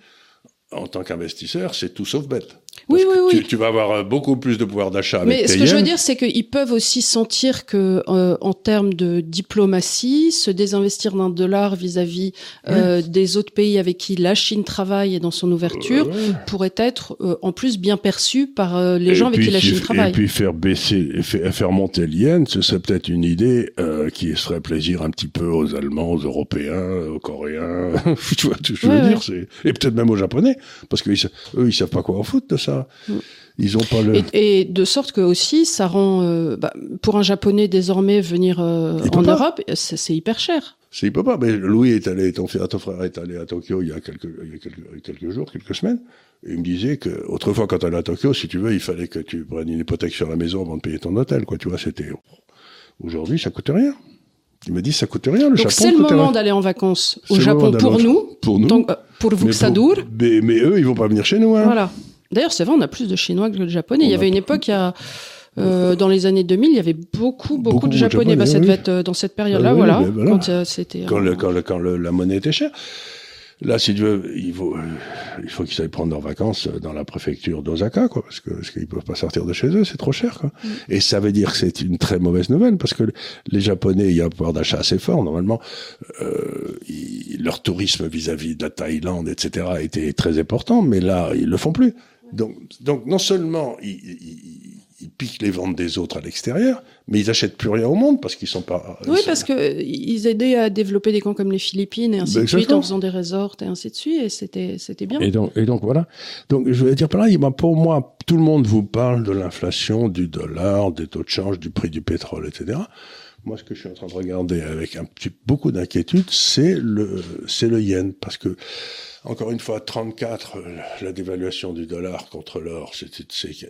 [SPEAKER 2] En tant qu'investisseur, c'est tout sauf bête.
[SPEAKER 1] Oui,
[SPEAKER 2] Parce
[SPEAKER 1] oui,
[SPEAKER 2] que
[SPEAKER 1] oui.
[SPEAKER 2] Tu, tu vas avoir euh, beaucoup plus de pouvoir d'achat avec
[SPEAKER 1] Mais ce que je veux dire, c'est qu'ils peuvent aussi sentir que, euh, en termes de diplomatie, se désinvestir d'un dollar vis-à-vis euh, des autres pays avec qui la Chine travaille et dans son ouverture pourrait être euh, en plus bien perçu par euh, les gens avec
[SPEAKER 2] puis,
[SPEAKER 1] qui la Chine travaille.
[SPEAKER 2] Et puis faire baisser, et faire, monter le yen, ce serait peut-être une idée euh, qui ferait plaisir un petit peu aux Allemands, aux Européens, aux Coréens. tu vois ce que je veux
[SPEAKER 1] Ouais,
[SPEAKER 2] dire Et peut-être même aux Japonais, parce qu'eux, eux, ils savent pas quoi en foutre de ça.
[SPEAKER 1] Mm.
[SPEAKER 2] Ils ont pas le...
[SPEAKER 1] Et, et de sorte que aussi, ça rend, euh, bah, pour un Japonais désormais venir euh, en
[SPEAKER 2] pas.
[SPEAKER 1] Europe, c'est hyper cher.
[SPEAKER 2] C'est il peut pas. Mais Louis est allé, ton, frère- ton frère est allé à Tokyo il y a quelques, il y a quelques, quelques jours, quelques semaines. Et il me disait que autrefois, quand tu allais à Tokyo, si tu veux, il fallait que tu prennes une hypothèque sur la maison avant de payer ton hôtel, quoi. Tu vois, c'était. Aujourd'hui, ça coûte rien. Il me dit, ça coûte rien. Le
[SPEAKER 1] Donc
[SPEAKER 2] Japon
[SPEAKER 1] c'est le moment d'aller en vacances au Japon pour nous.
[SPEAKER 2] Pour nous.
[SPEAKER 1] Donc, euh, pour vous
[SPEAKER 2] Mais
[SPEAKER 1] que ça dure.
[SPEAKER 2] Mais, mais eux, ils vont pas venir chez nous, hein.
[SPEAKER 1] Voilà. D'ailleurs, c'est vrai, on a plus de Chinois que de Japonais.
[SPEAKER 2] On
[SPEAKER 1] il y avait une époque, il y a, euh, dans les années 2000, il y avait beaucoup, beaucoup,
[SPEAKER 2] Beaucoup
[SPEAKER 1] de Japonais.
[SPEAKER 2] Japonais,
[SPEAKER 1] Bah, ça
[SPEAKER 2] oui.
[SPEAKER 1] devait être dans cette période-là,
[SPEAKER 2] Ah
[SPEAKER 1] voilà.
[SPEAKER 2] ben voilà.
[SPEAKER 1] Quand euh, c'était.
[SPEAKER 2] Quand,
[SPEAKER 1] euh,
[SPEAKER 2] le, quand, le, quand le- la monnaie était chère. Là, si tu veux, il faut, il faut qu'ils aillent prendre leurs vacances dans la préfecture d'Osaka, quoi, parce que parce qu'ils peuvent pas sortir de chez eux, c'est trop cher, quoi. Mm. Et ça veut dire que c'est une très mauvaise nouvelle, parce que les Japonais, il y a un pouvoir d'achat assez fort. Normalement, euh, leur tourisme vis-à-vis de la Thaïlande, etc., était très important, mais là, ils le font plus. Donc, donc non seulement ils, ils piquent les ventes des autres à l'extérieur, mais ils achètent plus rien au monde parce qu'ils sont pas.
[SPEAKER 1] Oui, parce que ils aidaient à développer des camps comme les Philippines et ainsi ben, de suite en faisant des resorts et ainsi de suite et c'était c'était bien.
[SPEAKER 2] Et donc et donc voilà. Donc je vais dire par là, pour moi, tout le monde vous parle de l'inflation, du dollar, des taux de change, du prix du pétrole, etc. Moi, ce que je suis en train de regarder avec un petit beaucoup d'inquiétude, c'est le c'est le yen parce que encore une fois, 34, euh, la dévaluation du dollar contre l'or, c'était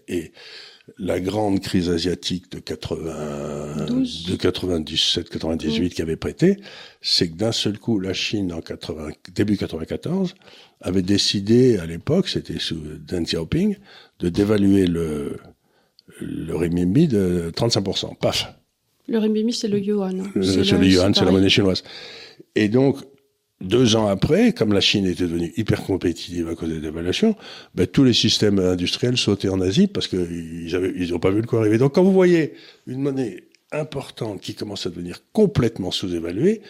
[SPEAKER 2] et la grande crise asiatique de 80, de 97, 98 qui avait prêté, c'est que d'un seul coup, la Chine en 80, début 94 avait décidé à l'époque, c'était sous Deng Xiaoping, de dévaluer le, le renminbi de 35%. Paf.
[SPEAKER 1] Le renminbi, c'est le yuan.
[SPEAKER 2] C'est le yuan, c'est la monnaie chinoise. Et donc, deux ans après, comme la Chine était devenue hyper compétitive à cause des dévaluations, ben, tous les systèmes industriels sautaient en Asie parce qu'ils avaient, ils n'ont pas vu le coup arriver. Donc quand vous voyez une monnaie importante qui commence à devenir complètement sous-évaluée,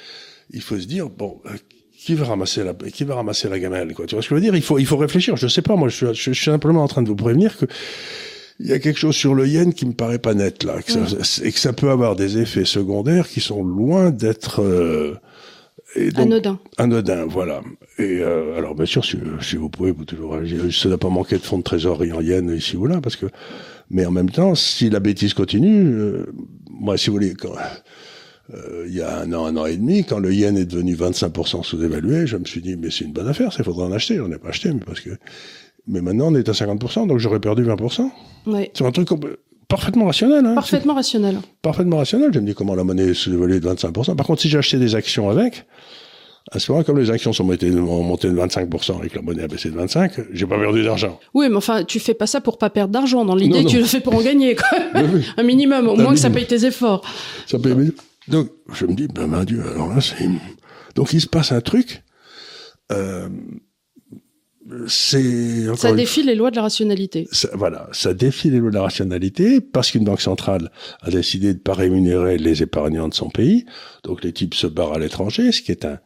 [SPEAKER 2] il faut se dire bon, euh, qui va ramasser la, qui va ramasser la gamelle quoi? Tu vois ce que je veux dire? Il faut, il faut réfléchir. Je sais pas, moi, je suis simplement en train de vous prévenir que il y a quelque chose sur le yen qui me paraît pas net là, que ça, et que ça peut avoir des effets secondaires qui sont loin d'être euh,
[SPEAKER 1] et donc, anodin.
[SPEAKER 2] Anodin, voilà. Et euh, alors, bien sûr, si, si, vous pouvez, vous toujours Ça n'a pas manqué de fonds de trésorerie en yens ici ou là, parce que. Mais en même temps, si la bêtise continue, euh, moi, si vous voulez, quand, euh, il y a un an, un an et demi, quand le yen est devenu 25% sous-évalué, je me suis dit, mais c'est une bonne affaire, ça faudrait en acheter. On n'a pas acheté, mais parce que. Mais maintenant, on est à 50%, donc j'aurais perdu 20%.
[SPEAKER 1] Oui.
[SPEAKER 2] C'est un truc parfaitement rationnel. Hein.
[SPEAKER 1] Parfaitement rationnel.
[SPEAKER 2] Parfaitement rationnel. Je me dis comment la monnaie se dévalue de 25%. Par contre, si j'ai acheté des actions avec, à ce moment, comme les actions sont montées, montées de 25% et que la monnaie a baissé de 25, j'ai pas perdu d'argent.
[SPEAKER 1] Oui, mais enfin, tu fais pas ça pour pas perdre d'argent. Dans l'idée, tu le fais pour en gagner, quoi. Un minimum, au moins que ça paye tes efforts.
[SPEAKER 2] Ça paye Donc, je me dis, ben, ben Dieu, alors là, c'est... Donc, il se passe un truc, euh, c'est
[SPEAKER 1] ça défie les lois de la rationalité.
[SPEAKER 2] voilà, ça défie les lois de la rationalité parce qu'une banque centrale a décidé de pas rémunérer les épargnants de son pays, donc les types se barrent à l'étranger, ce qui est un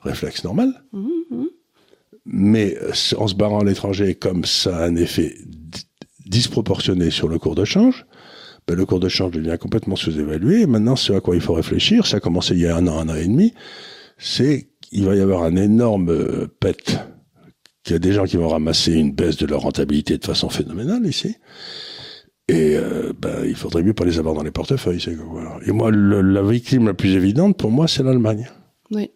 [SPEAKER 2] réflexe normal. Mmh, mmh. Mais euh, en se barrant à l'étranger, comme ça a un effet disproportionné sur le cours de change, ben le cours de change devient complètement sous-évalué. Maintenant, ce à quoi il faut réfléchir, ça a commencé il y a un an, un an et demi, c'est qu'il va y avoir un énorme euh, pet qu'il y a des gens qui vont ramasser une baisse de leur rentabilité de façon phénoménale ici. Et euh, ben, il faudrait mieux pas les avoir dans les portefeuilles. Voilà. Et moi, la victime la plus évidente, pour moi, c'est l'Allemagne.
[SPEAKER 1] Oui.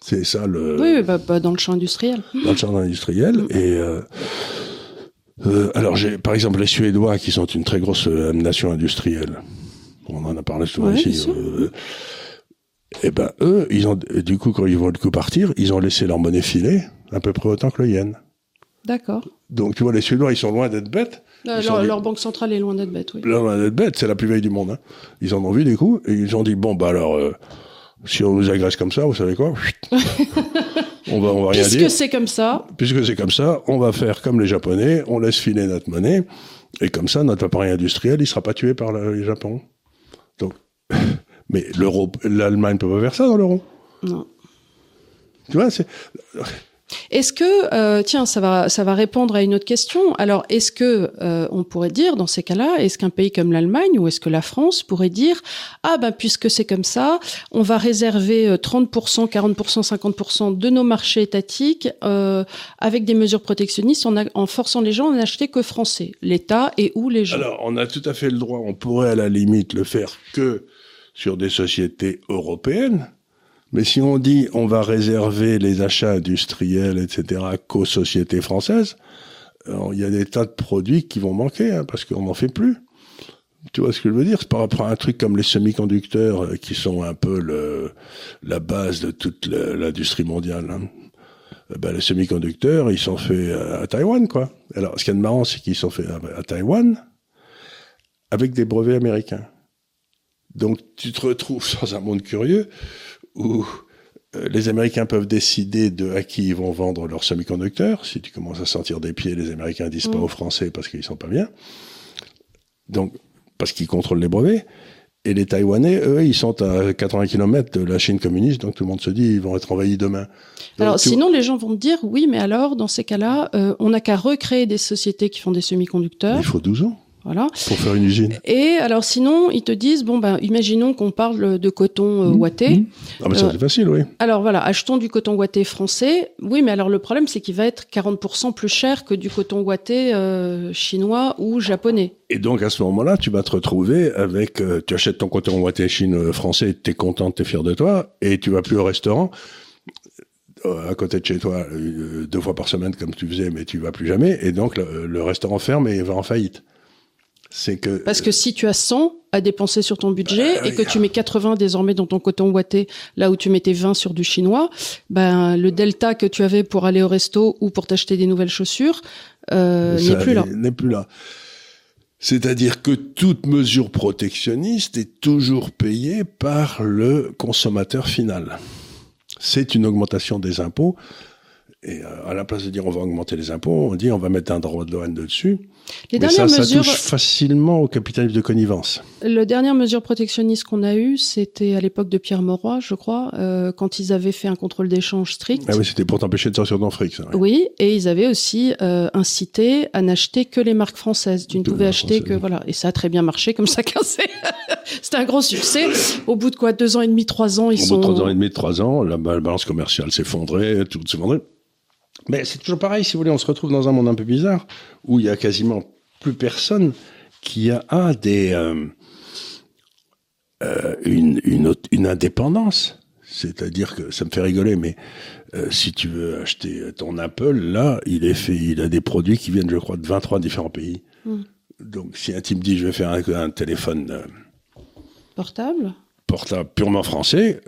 [SPEAKER 2] C'est ça le.
[SPEAKER 1] Oui, bah, bah, dans le champ industriel.
[SPEAKER 2] Dans le champ industriel. Mm. Et euh, euh, alors, j'ai par exemple les Suédois qui sont une très grosse euh, nation industrielle. On en a parlé souvent ici. Et ben eux, ils ont du coup quand ils vont le coup partir, ils ont laissé leur monnaie filer à peu près autant que le yen.
[SPEAKER 1] D'accord.
[SPEAKER 2] Donc tu vois, les Suédois, ils sont loin d'être bêtes.
[SPEAKER 1] Euh, leur, banque centrale est loin d'être bête, oui.
[SPEAKER 2] Loin d'être bête, c'est la plus vieille du monde. Hein. Ils en ont vu des coups et ils ont dit bon bah alors euh, si on nous agresse comme ça, vous savez quoi On va on va rien
[SPEAKER 1] dire. Puisque c'est comme ça.
[SPEAKER 2] Puisque c'est comme ça, on va faire comme les Japonais, on laisse filer notre monnaie et comme ça notre appareil industriel, il sera pas tué par le Japon. Donc mais l'Allemagne peut pas faire ça dans l'euro.
[SPEAKER 1] Non.
[SPEAKER 2] Tu vois, c'est.
[SPEAKER 1] Est-ce que, euh, tiens, ça va, ça va répondre à une autre question. Alors, est-ce que euh, on pourrait dire, dans ces cas-là, est-ce qu'un pays comme l'Allemagne ou est-ce que la France pourrait dire, ah ben puisque c'est comme ça, on va réserver 30%, 40%, 50% de nos marchés étatiques euh, avec des mesures protectionnistes en, en forçant les gens à n'acheter que français, l'État et où les gens?
[SPEAKER 2] Alors, on a tout à fait le droit. On pourrait à la limite le faire que sur des sociétés européennes. Mais si on dit on va réserver les achats industriels, etc., qu'aux sociétés françaises, euh, il y a des tas de produits qui vont manquer hein, parce qu'on n'en fait plus. Tu vois ce que je veux dire? C'est par rapport à un truc comme les semi-conducteurs euh, qui sont un peu le, la base de toute l'industrie mondiale. Hein. Euh, ben, les semi-conducteurs, ils sont faits à Taïwan, quoi. Alors, ce qui est marrant, c'est qu'ils sont faits à Taïwan avec des brevets américains. Donc tu te retrouves dans un monde curieux où euh, les Américains peuvent décider de à qui ils vont vendre leurs semi-conducteurs. Si tu commences à sortir des pieds, les Américains disent pas
[SPEAKER 1] Mm.
[SPEAKER 2] aux Français parce qu'ils sont pas bien. Donc, parce qu'ils contrôlent les brevets. Et les Taïwanais, eux, ils sont à 80 km de la Chine communiste, donc tout le monde se dit ils vont être envahis demain. Donc,
[SPEAKER 1] Alors sinon, les gens vont te dire, oui, mais alors, dans ces cas-là, euh, on n'a qu'à recréer des sociétés qui font des semi-conducteurs.
[SPEAKER 2] il faut 12 ans
[SPEAKER 1] Voilà.
[SPEAKER 2] pour faire une usine.
[SPEAKER 1] Et alors sinon, ils te disent, bon, ben, imaginons qu'on parle de coton euh,
[SPEAKER 2] Mmh,
[SPEAKER 1] ouaté.
[SPEAKER 2] mmh. Ah, mais ça,
[SPEAKER 1] Euh,
[SPEAKER 2] c'est facile, oui.
[SPEAKER 1] Alors voilà, achetons du coton ouaté français. Oui, mais alors le problème, c'est qu'il va être 40% plus cher que du coton ouaté euh, chinois ou japonais.
[SPEAKER 2] Et donc, à ce moment-là, tu vas te retrouver avec, euh, tu achètes ton coton ouaté Chine euh, français, t'es content, t'es fier de toi, et tu vas plus au restaurant, à côté de chez toi, deux fois par semaine comme tu faisais, mais tu vas plus jamais, et donc le, le restaurant ferme et va en faillite. C'est que...
[SPEAKER 1] Parce que si tu as 100 à dépenser sur ton budget
[SPEAKER 2] Bah,
[SPEAKER 1] et que tu mets 80 désormais dans ton coton ouaté, là où tu mettais 20 sur du chinois, ben le delta que tu avais pour aller au resto ou pour t'acheter des nouvelles chaussures euh, n'est plus là.
[SPEAKER 2] N'est plus là. C'est-à-dire que toute mesure protectionniste est toujours payée par le consommateur final. C'est une augmentation des impôts. Et euh, à la place de dire on va augmenter les impôts, on dit on va mettre un droit de douane dessus.
[SPEAKER 1] Les
[SPEAKER 2] Mais
[SPEAKER 1] dernières
[SPEAKER 2] ça,
[SPEAKER 1] mesures,
[SPEAKER 2] ça touche facilement au capitalisme de connivence.
[SPEAKER 1] le dernière mesure protectionniste qu'on a eue, c'était à l'époque de Pierre Mauroy, je crois, euh, quand ils avaient fait un contrôle d'échange strict.
[SPEAKER 2] Ah oui, c'était pour t'empêcher de sortir fric, ça. ouais.
[SPEAKER 1] Oui, et ils avaient aussi euh, incité à n'acheter que les marques françaises. Tu ne pouvais acheter que voilà, et ça a très bien marché comme chacun sait. C'était un gros succès. Au bout de quoi, deux ans et demi, trois ans, ils
[SPEAKER 2] Au
[SPEAKER 1] sont.
[SPEAKER 2] bout de trois ans et demi, trois ans, la ba- balance commerciale s'effondrait, tout s'effondrait. Mais c'est toujours pareil, si vous voulez, on se retrouve dans un monde un peu bizarre, où il y a quasiment plus personne qui a, a des, euh, euh, une, une, autre- une indépendance. C'est-à-dire que ça me fait rigoler, mais euh, si tu veux acheter ton Apple, là, il est fait, il a des produits qui viennent, je crois, de 23 différents pays.
[SPEAKER 1] Mm.
[SPEAKER 2] Donc, si un type dit, je vais faire un, un téléphone
[SPEAKER 1] portables.
[SPEAKER 2] portable? purement français,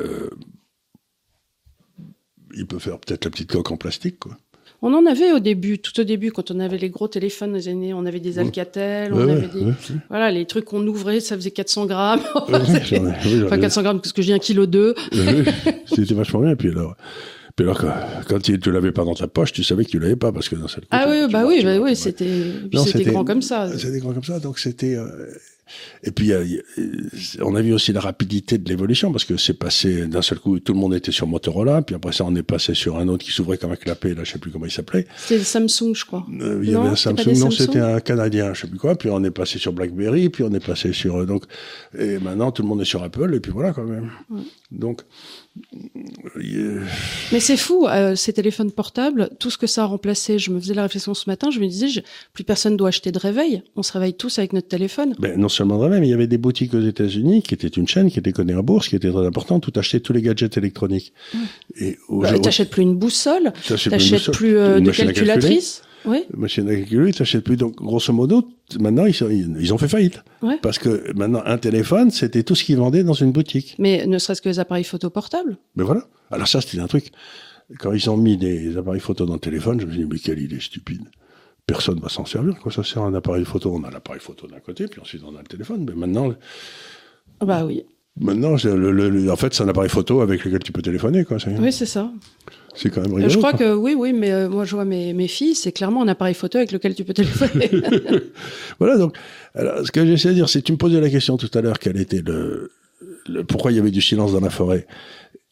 [SPEAKER 2] il peut faire peut-être la petite coque en plastique, quoi.
[SPEAKER 1] On en avait au début, tout au début, quand on avait les gros téléphones des années, on avait des Alcatel, on avait
[SPEAKER 2] ouais,
[SPEAKER 1] des,
[SPEAKER 2] ouais,
[SPEAKER 1] voilà, les trucs qu'on ouvrait, ça faisait 400 grammes. enfin,
[SPEAKER 2] ai-
[SPEAKER 1] 400 grammes, parce que j'ai un kilo deux.
[SPEAKER 2] C'était vachement bien. Puis alors, puis alors quand, tu tu l'avais pas dans ta poche, tu savais que tu l'avais pas parce que dans cette
[SPEAKER 1] Ah oui, bah
[SPEAKER 2] vois,
[SPEAKER 1] oui, bah oui, c'était, c'était grand comme ça.
[SPEAKER 2] C'était grand comme ça, donc c'était. euh, Et puis, a- on a vu aussi la rapidité de l'évolution parce que c'est passé d'un seul coup, tout le monde était sur Motorola, puis après ça, on est passé sur un autre qui s'ouvrait comme un clapet, là, je sais plus comment il s'appelait.
[SPEAKER 1] C'était Samsung, je crois.
[SPEAKER 2] Euh, il y
[SPEAKER 1] Non,
[SPEAKER 2] avait un Samsung, non, c'était un Canadien, je sais plus quoi. Puis on est passé sur BlackBerry, puis on est passé sur euh, donc et maintenant tout le monde est sur Apple et puis voilà quand même.
[SPEAKER 1] Ouais.
[SPEAKER 2] Donc euh,
[SPEAKER 1] Mais c'est fou, euh, ces téléphones portables, tout ce que ça a remplacé. Je me faisais la réflexion ce matin, je me disais, je- plus personne doit acheter de réveil. On se réveille tous avec notre téléphone.
[SPEAKER 2] ben, non seulement de rêve, mais il y avait des boutiques aux États-Unis qui étaient une chaîne qui était connue en bourse, qui était très importante, où achetait tous les gadgets électroniques. Et
[SPEAKER 1] Bah, T'achètes plus une boussole,
[SPEAKER 2] t'achètes une-
[SPEAKER 1] plus euh,
[SPEAKER 2] une
[SPEAKER 1] de calculatrice. Oui,
[SPEAKER 2] Une machine à calculer, t'achètes plus. Donc, grosso modo, maintenant, ils, sont- ils ils ont fait faillite.
[SPEAKER 1] Ouais.
[SPEAKER 2] Parce que maintenant, un téléphone, c'était tout ce qu'ils vendaient dans une boutique.
[SPEAKER 1] mais ne serait-ce que les appareils photo portables.
[SPEAKER 2] Mais voilà. Alors ça, c'était un truc. Quand ils ont mis des appareils photo dans le téléphone, je me suis dit, mais quelle idée stupide. Personne va s'en servir. Quoi ça sert un appareil photo On a l'appareil photo d'un côté, puis ensuite on a le téléphone. Mais maintenant,
[SPEAKER 1] Ah Bah oui,
[SPEAKER 2] maintenant, c'est le- le- le- en fait, c'est un appareil photo avec lequel tu peux téléphoner. Quoi.
[SPEAKER 1] Oui c'est ça.
[SPEAKER 2] c'est quand même
[SPEAKER 1] Euh,
[SPEAKER 2] rigolo.
[SPEAKER 1] je crois
[SPEAKER 2] quoi.
[SPEAKER 1] que oui, oui, mais euh, moi je vois mes, mes filles, c'est clairement un appareil photo avec lequel tu peux téléphoner.
[SPEAKER 2] Voilà. Donc, alors, ce que j'essaie de dire, c'est tu me posais la question tout à l'heure, quel était le, pourquoi il y avait du silence dans la forêt.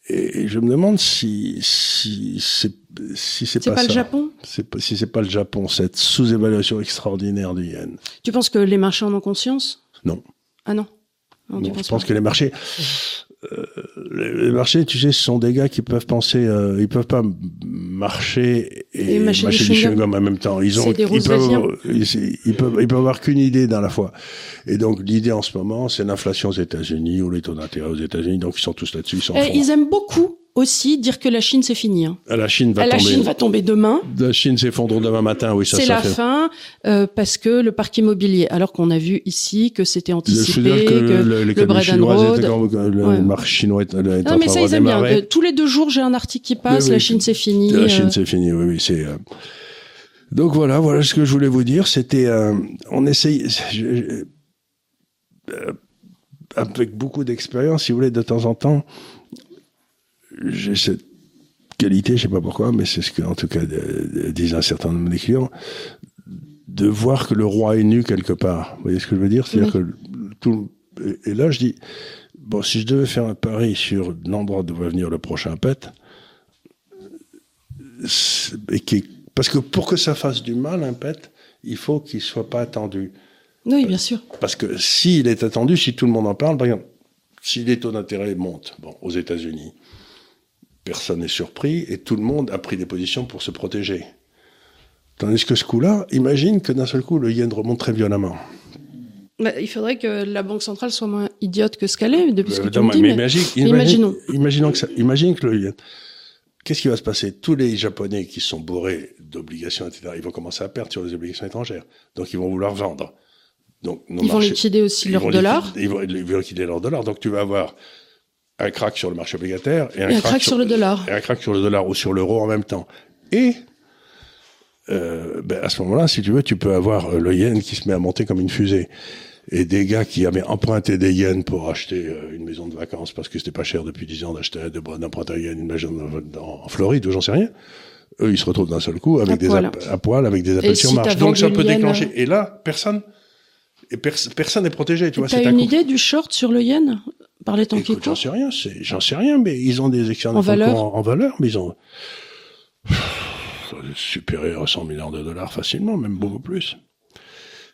[SPEAKER 2] Et je me demande si si c'est si c'est pas,
[SPEAKER 1] le. Japon
[SPEAKER 2] si c'est pas le Japon, cette sous-évaluation extraordinaire du yen.
[SPEAKER 1] Tu penses que les marchands en ont conscience?
[SPEAKER 2] Non.
[SPEAKER 1] Ah non? Non,
[SPEAKER 2] je pense que les marchés, euh, les marchés, tu sais, ce sont des gars qui peuvent penser, euh, ils peuvent pas marcher et,
[SPEAKER 1] Et mâcher du chewing-gum.
[SPEAKER 2] en même temps. Ils ont, ils peuvent, ils, ils peuvent, ils peuvent avoir qu'une idée dans la fois. Et donc l'idée en ce moment, c'est l'inflation aux États-Unis ou les taux d'intérêt aux États-Unis. Donc ils sont tous là-dessus. Ils sont.
[SPEAKER 1] Eh. Ils aiment beaucoup aussi dire que la Chine c'est fini. hein.
[SPEAKER 2] La Chine va
[SPEAKER 1] la
[SPEAKER 2] tomber.
[SPEAKER 1] Chine va tomber demain.
[SPEAKER 2] La Chine s'effondre demain matin. Oui, ça,
[SPEAKER 1] C'est la
[SPEAKER 2] fait.
[SPEAKER 1] fin euh, parce que le parc immobilier, alors qu'on a vu ici que c'était
[SPEAKER 2] Je
[SPEAKER 1] anticipé,
[SPEAKER 2] veux dire que,
[SPEAKER 1] que
[SPEAKER 2] le, les
[SPEAKER 1] le
[SPEAKER 2] étaient
[SPEAKER 1] Road.
[SPEAKER 2] quand- le,
[SPEAKER 1] Ouais.
[SPEAKER 2] le marché chinois est, est en
[SPEAKER 1] Non,
[SPEAKER 2] train
[SPEAKER 1] mais ça, ils aiment bien. Euh, tous les deux jours, j'ai un article qui passe.
[SPEAKER 2] Oui,
[SPEAKER 1] La. Chine, c'est fini.
[SPEAKER 2] La
[SPEAKER 1] euh,
[SPEAKER 2] Chine, c'est fini. Oui, oui, c'est. euh, Donc voilà, voilà ce que je voulais vous dire. C'était, euh, on essaye, je- je- euh, avec beaucoup d'expérience, si vous voulez, de temps en temps, j'ai cette qualité, je sais pas pourquoi, mais c'est ce que, en tout cas, disent un certain nombre de clients, de voir que le roi est nu quelque part. Vous voyez ce que je veux dire? C'est-à-dire que tout. Et là, je dis, bon, si je devais faire un pari sur l'endroit d'où va venir le prochain pet, et qui, parce que pour que ça fasse du mal, un pet, il faut qu'il soit pas attendu.
[SPEAKER 1] Oui, bien sûr.
[SPEAKER 2] Parce que s'il est attendu, si tout le monde en parle, par exemple, si les taux d'intérêt montent, bon, aux États-Unis, personne n'est surpris et tout le monde a pris des positions pour se protéger. Tandis que ce coup-là, imagine que d'un seul coup, le yen remonte très violemment.
[SPEAKER 1] Bah, il faudrait que la Banque centrale soit moins idiote que ce qu'elle est, depuis ce que
[SPEAKER 2] non,
[SPEAKER 1] tu me dis.
[SPEAKER 2] mais
[SPEAKER 1] mais-
[SPEAKER 2] imagine,
[SPEAKER 1] imaginons.
[SPEAKER 2] imagine- imaginons que ça, imagine que le yen. Qu'est-ce qui va se passer? Tous les Japonais qui sont bourrés d'obligations, etc., ils vont commencer à perdre sur les obligations étrangères. Donc, ils vont vouloir vendre. Donc, nos
[SPEAKER 1] Ils vont liquider aussi
[SPEAKER 2] ils vont
[SPEAKER 1] dollars.
[SPEAKER 2] liquider- Ils vont, ils vont liquider leurs dollars. Donc, tu vas avoir un crack sur le marché obligataire et un,
[SPEAKER 1] Et un crack sur le dollar.
[SPEAKER 2] Et un crack sur le dollar ou sur l'euro en même temps. Et euh, ben, à ce moment-là, si tu veux, tu peux avoir euh, le yen qui se met à monter comme une fusée. Et des gars qui avaient emprunté des yens pour acheter euh, une maison de vacances parce que c'était pas cher depuis 10 ans d'acheter de d'emprunter un yen une maison en, Floride ou j'en sais rien. Eux, ils se retrouvent d'un seul coup avec
[SPEAKER 1] À
[SPEAKER 2] des
[SPEAKER 1] poil.
[SPEAKER 2] à poil, avec des appels sur marche. Donc ça peut
[SPEAKER 1] yen,
[SPEAKER 2] déclencher. Et là, personne, et pers- personne n'est protégé. Tu vois,
[SPEAKER 1] T'as une idée du short sur le yen par les temps qui
[SPEAKER 2] j'en sais rien, j'en sais rien, mais ils ont des excédents
[SPEAKER 1] En
[SPEAKER 2] courant en, valeur, mais ils ont supérieur à 100 milliards de dollars facilement, même beaucoup plus.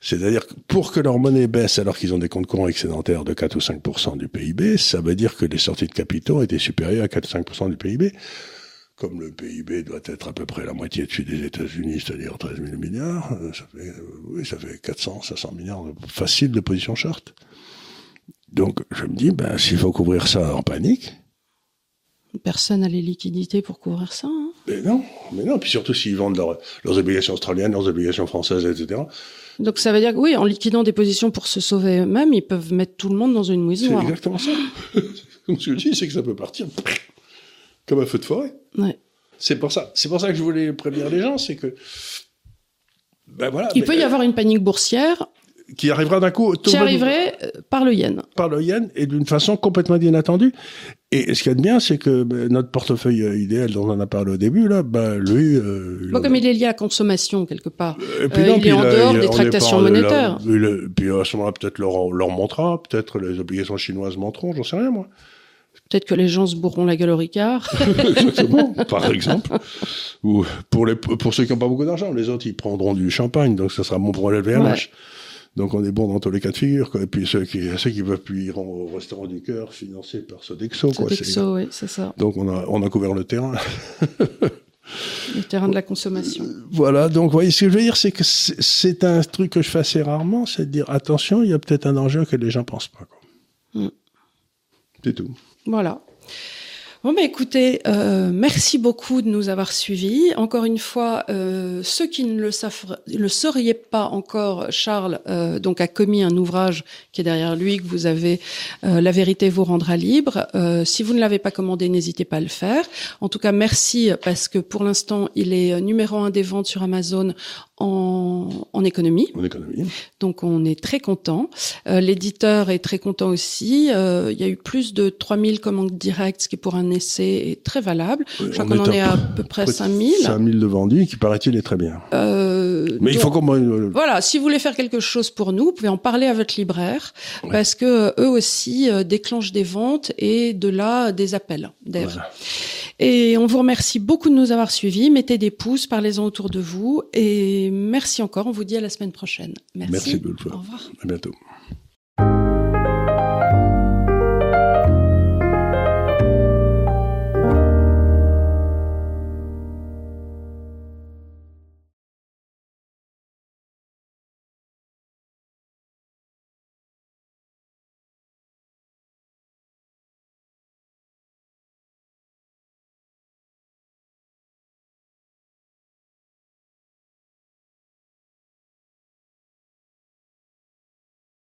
[SPEAKER 2] C'est-à-dire que pour que leur monnaie baisse alors qu'ils ont des comptes courants excédentaires de 4 ou 5% du PIB, ça veut dire que les sorties de capitaux étaient supérieures à 4 ou 5% du PIB. Comme le PIB doit être à peu près la moitié dessus des États-Unis, c'est-à-dire 13 000 milliards, euh, ça fait, euh, oui, ça fait 400, 500 milliards de, facile de position short. Donc, je me dis, ben, s'il faut couvrir ça en panique,
[SPEAKER 1] Personne n'a les liquidités pour couvrir ça. hein.
[SPEAKER 2] mais non, mais non. Puis surtout s'ils vendent leurs- leurs obligations australiennes, leurs obligations françaises, etc.
[SPEAKER 1] Donc ça veut dire que oui, en liquidant des positions pour se sauver eux-mêmes, ils peuvent mettre tout le monde dans une mouise
[SPEAKER 2] C'est exactement ça. Comme ce que je dis, c'est que ça peut partir comme un feu de forêt.
[SPEAKER 1] Ouais.
[SPEAKER 2] C'est pour ça. C'est pour ça que je voulais prévenir les gens, c'est que ben voilà.
[SPEAKER 1] Il peut y
[SPEAKER 2] euh,
[SPEAKER 1] avoir une panique boursière
[SPEAKER 2] qui arrivera d'un coup
[SPEAKER 1] qui arriverait euh, par le yen.
[SPEAKER 2] par le yen et d'une façon complètement inattendue. Et ce qu'il y a de bien, c'est que ben, notre portefeuille euh, idéal dont on en a parlé au début, là, ben lui. euh,
[SPEAKER 1] Bon, comme il est lié à la consommation quelque part.
[SPEAKER 2] Et
[SPEAKER 1] Euh, il est en
[SPEAKER 2] a-
[SPEAKER 1] dehors des tractations monétaires.
[SPEAKER 2] le- puis à ce moment-là, peut-être leur, leur montera, peut-être les obligations chinoises monteront, j'en sais rien moi.
[SPEAKER 1] Peut-être que les gens se bourront la gueule au Ricard.
[SPEAKER 2] Exactement, par exemple. Ou pour, les, pour ceux qui n'ont pas beaucoup d'argent, les autres, ils prendront du champagne, donc ça sera bon pour le VMH. Donc on est bon dans tous les cas de figure. Quoi. Et puis ceux qui ceux qui veulent plus iront au restaurant du cœur, financé par Sodexo. Quoi. C'est-
[SPEAKER 1] Sodexo, oui, c'est ça.
[SPEAKER 2] Donc on a, on a couvert le terrain.
[SPEAKER 1] Le terrain de la consommation.
[SPEAKER 2] Voilà, donc vous voyez, ce que je veux dire, c'est que c'est c'est un truc que je fais assez rarement, c'est de dire attention, il y a peut-être un danger que les gens pensent pas. Quoi.
[SPEAKER 1] Mm.
[SPEAKER 2] C'est tout.
[SPEAKER 1] Voilà. Bon, bah écoutez, euh, merci beaucoup de nous avoir suivis. Encore une fois, euh, ceux qui ne le, savent, le sauriez pas encore, Charles euh, donc a commis un ouvrage qui est derrière lui, que vous avez La vérité vous rendra libre. Si vous ne l'avez pas commandé, n'hésitez pas à le faire. En tout cas, merci parce que pour l'instant, il est numéro un des ventes sur Amazon en, en économie.
[SPEAKER 2] En économie.
[SPEAKER 1] Donc on est très content. Euh, L'éditeur est très content aussi. Euh, il y a eu plus de 3000 commandes directes, ce qui pour un essai est très valable. Je crois
[SPEAKER 2] On
[SPEAKER 1] qu'on en
[SPEAKER 2] est à
[SPEAKER 1] peu près
[SPEAKER 2] Près de
[SPEAKER 1] 5000.
[SPEAKER 2] 5000 de vendus, qui paraît-il est très bien.
[SPEAKER 1] Euh,
[SPEAKER 2] Mais il faut qu'on...
[SPEAKER 1] Voilà, si vous voulez faire quelque chose pour nous, vous pouvez en parler à votre libraire, parce que eux aussi déclenchent des ventes et de là des appels d'air.
[SPEAKER 2] Voilà.
[SPEAKER 1] Et on vous remercie beaucoup de nous avoir suivis. Mettez des pouces, parlez-en autour de vous, et Merci encore. On vous dit à la semaine prochaine. Merci.
[SPEAKER 2] Merci,
[SPEAKER 1] Au revoir.
[SPEAKER 2] À bientôt.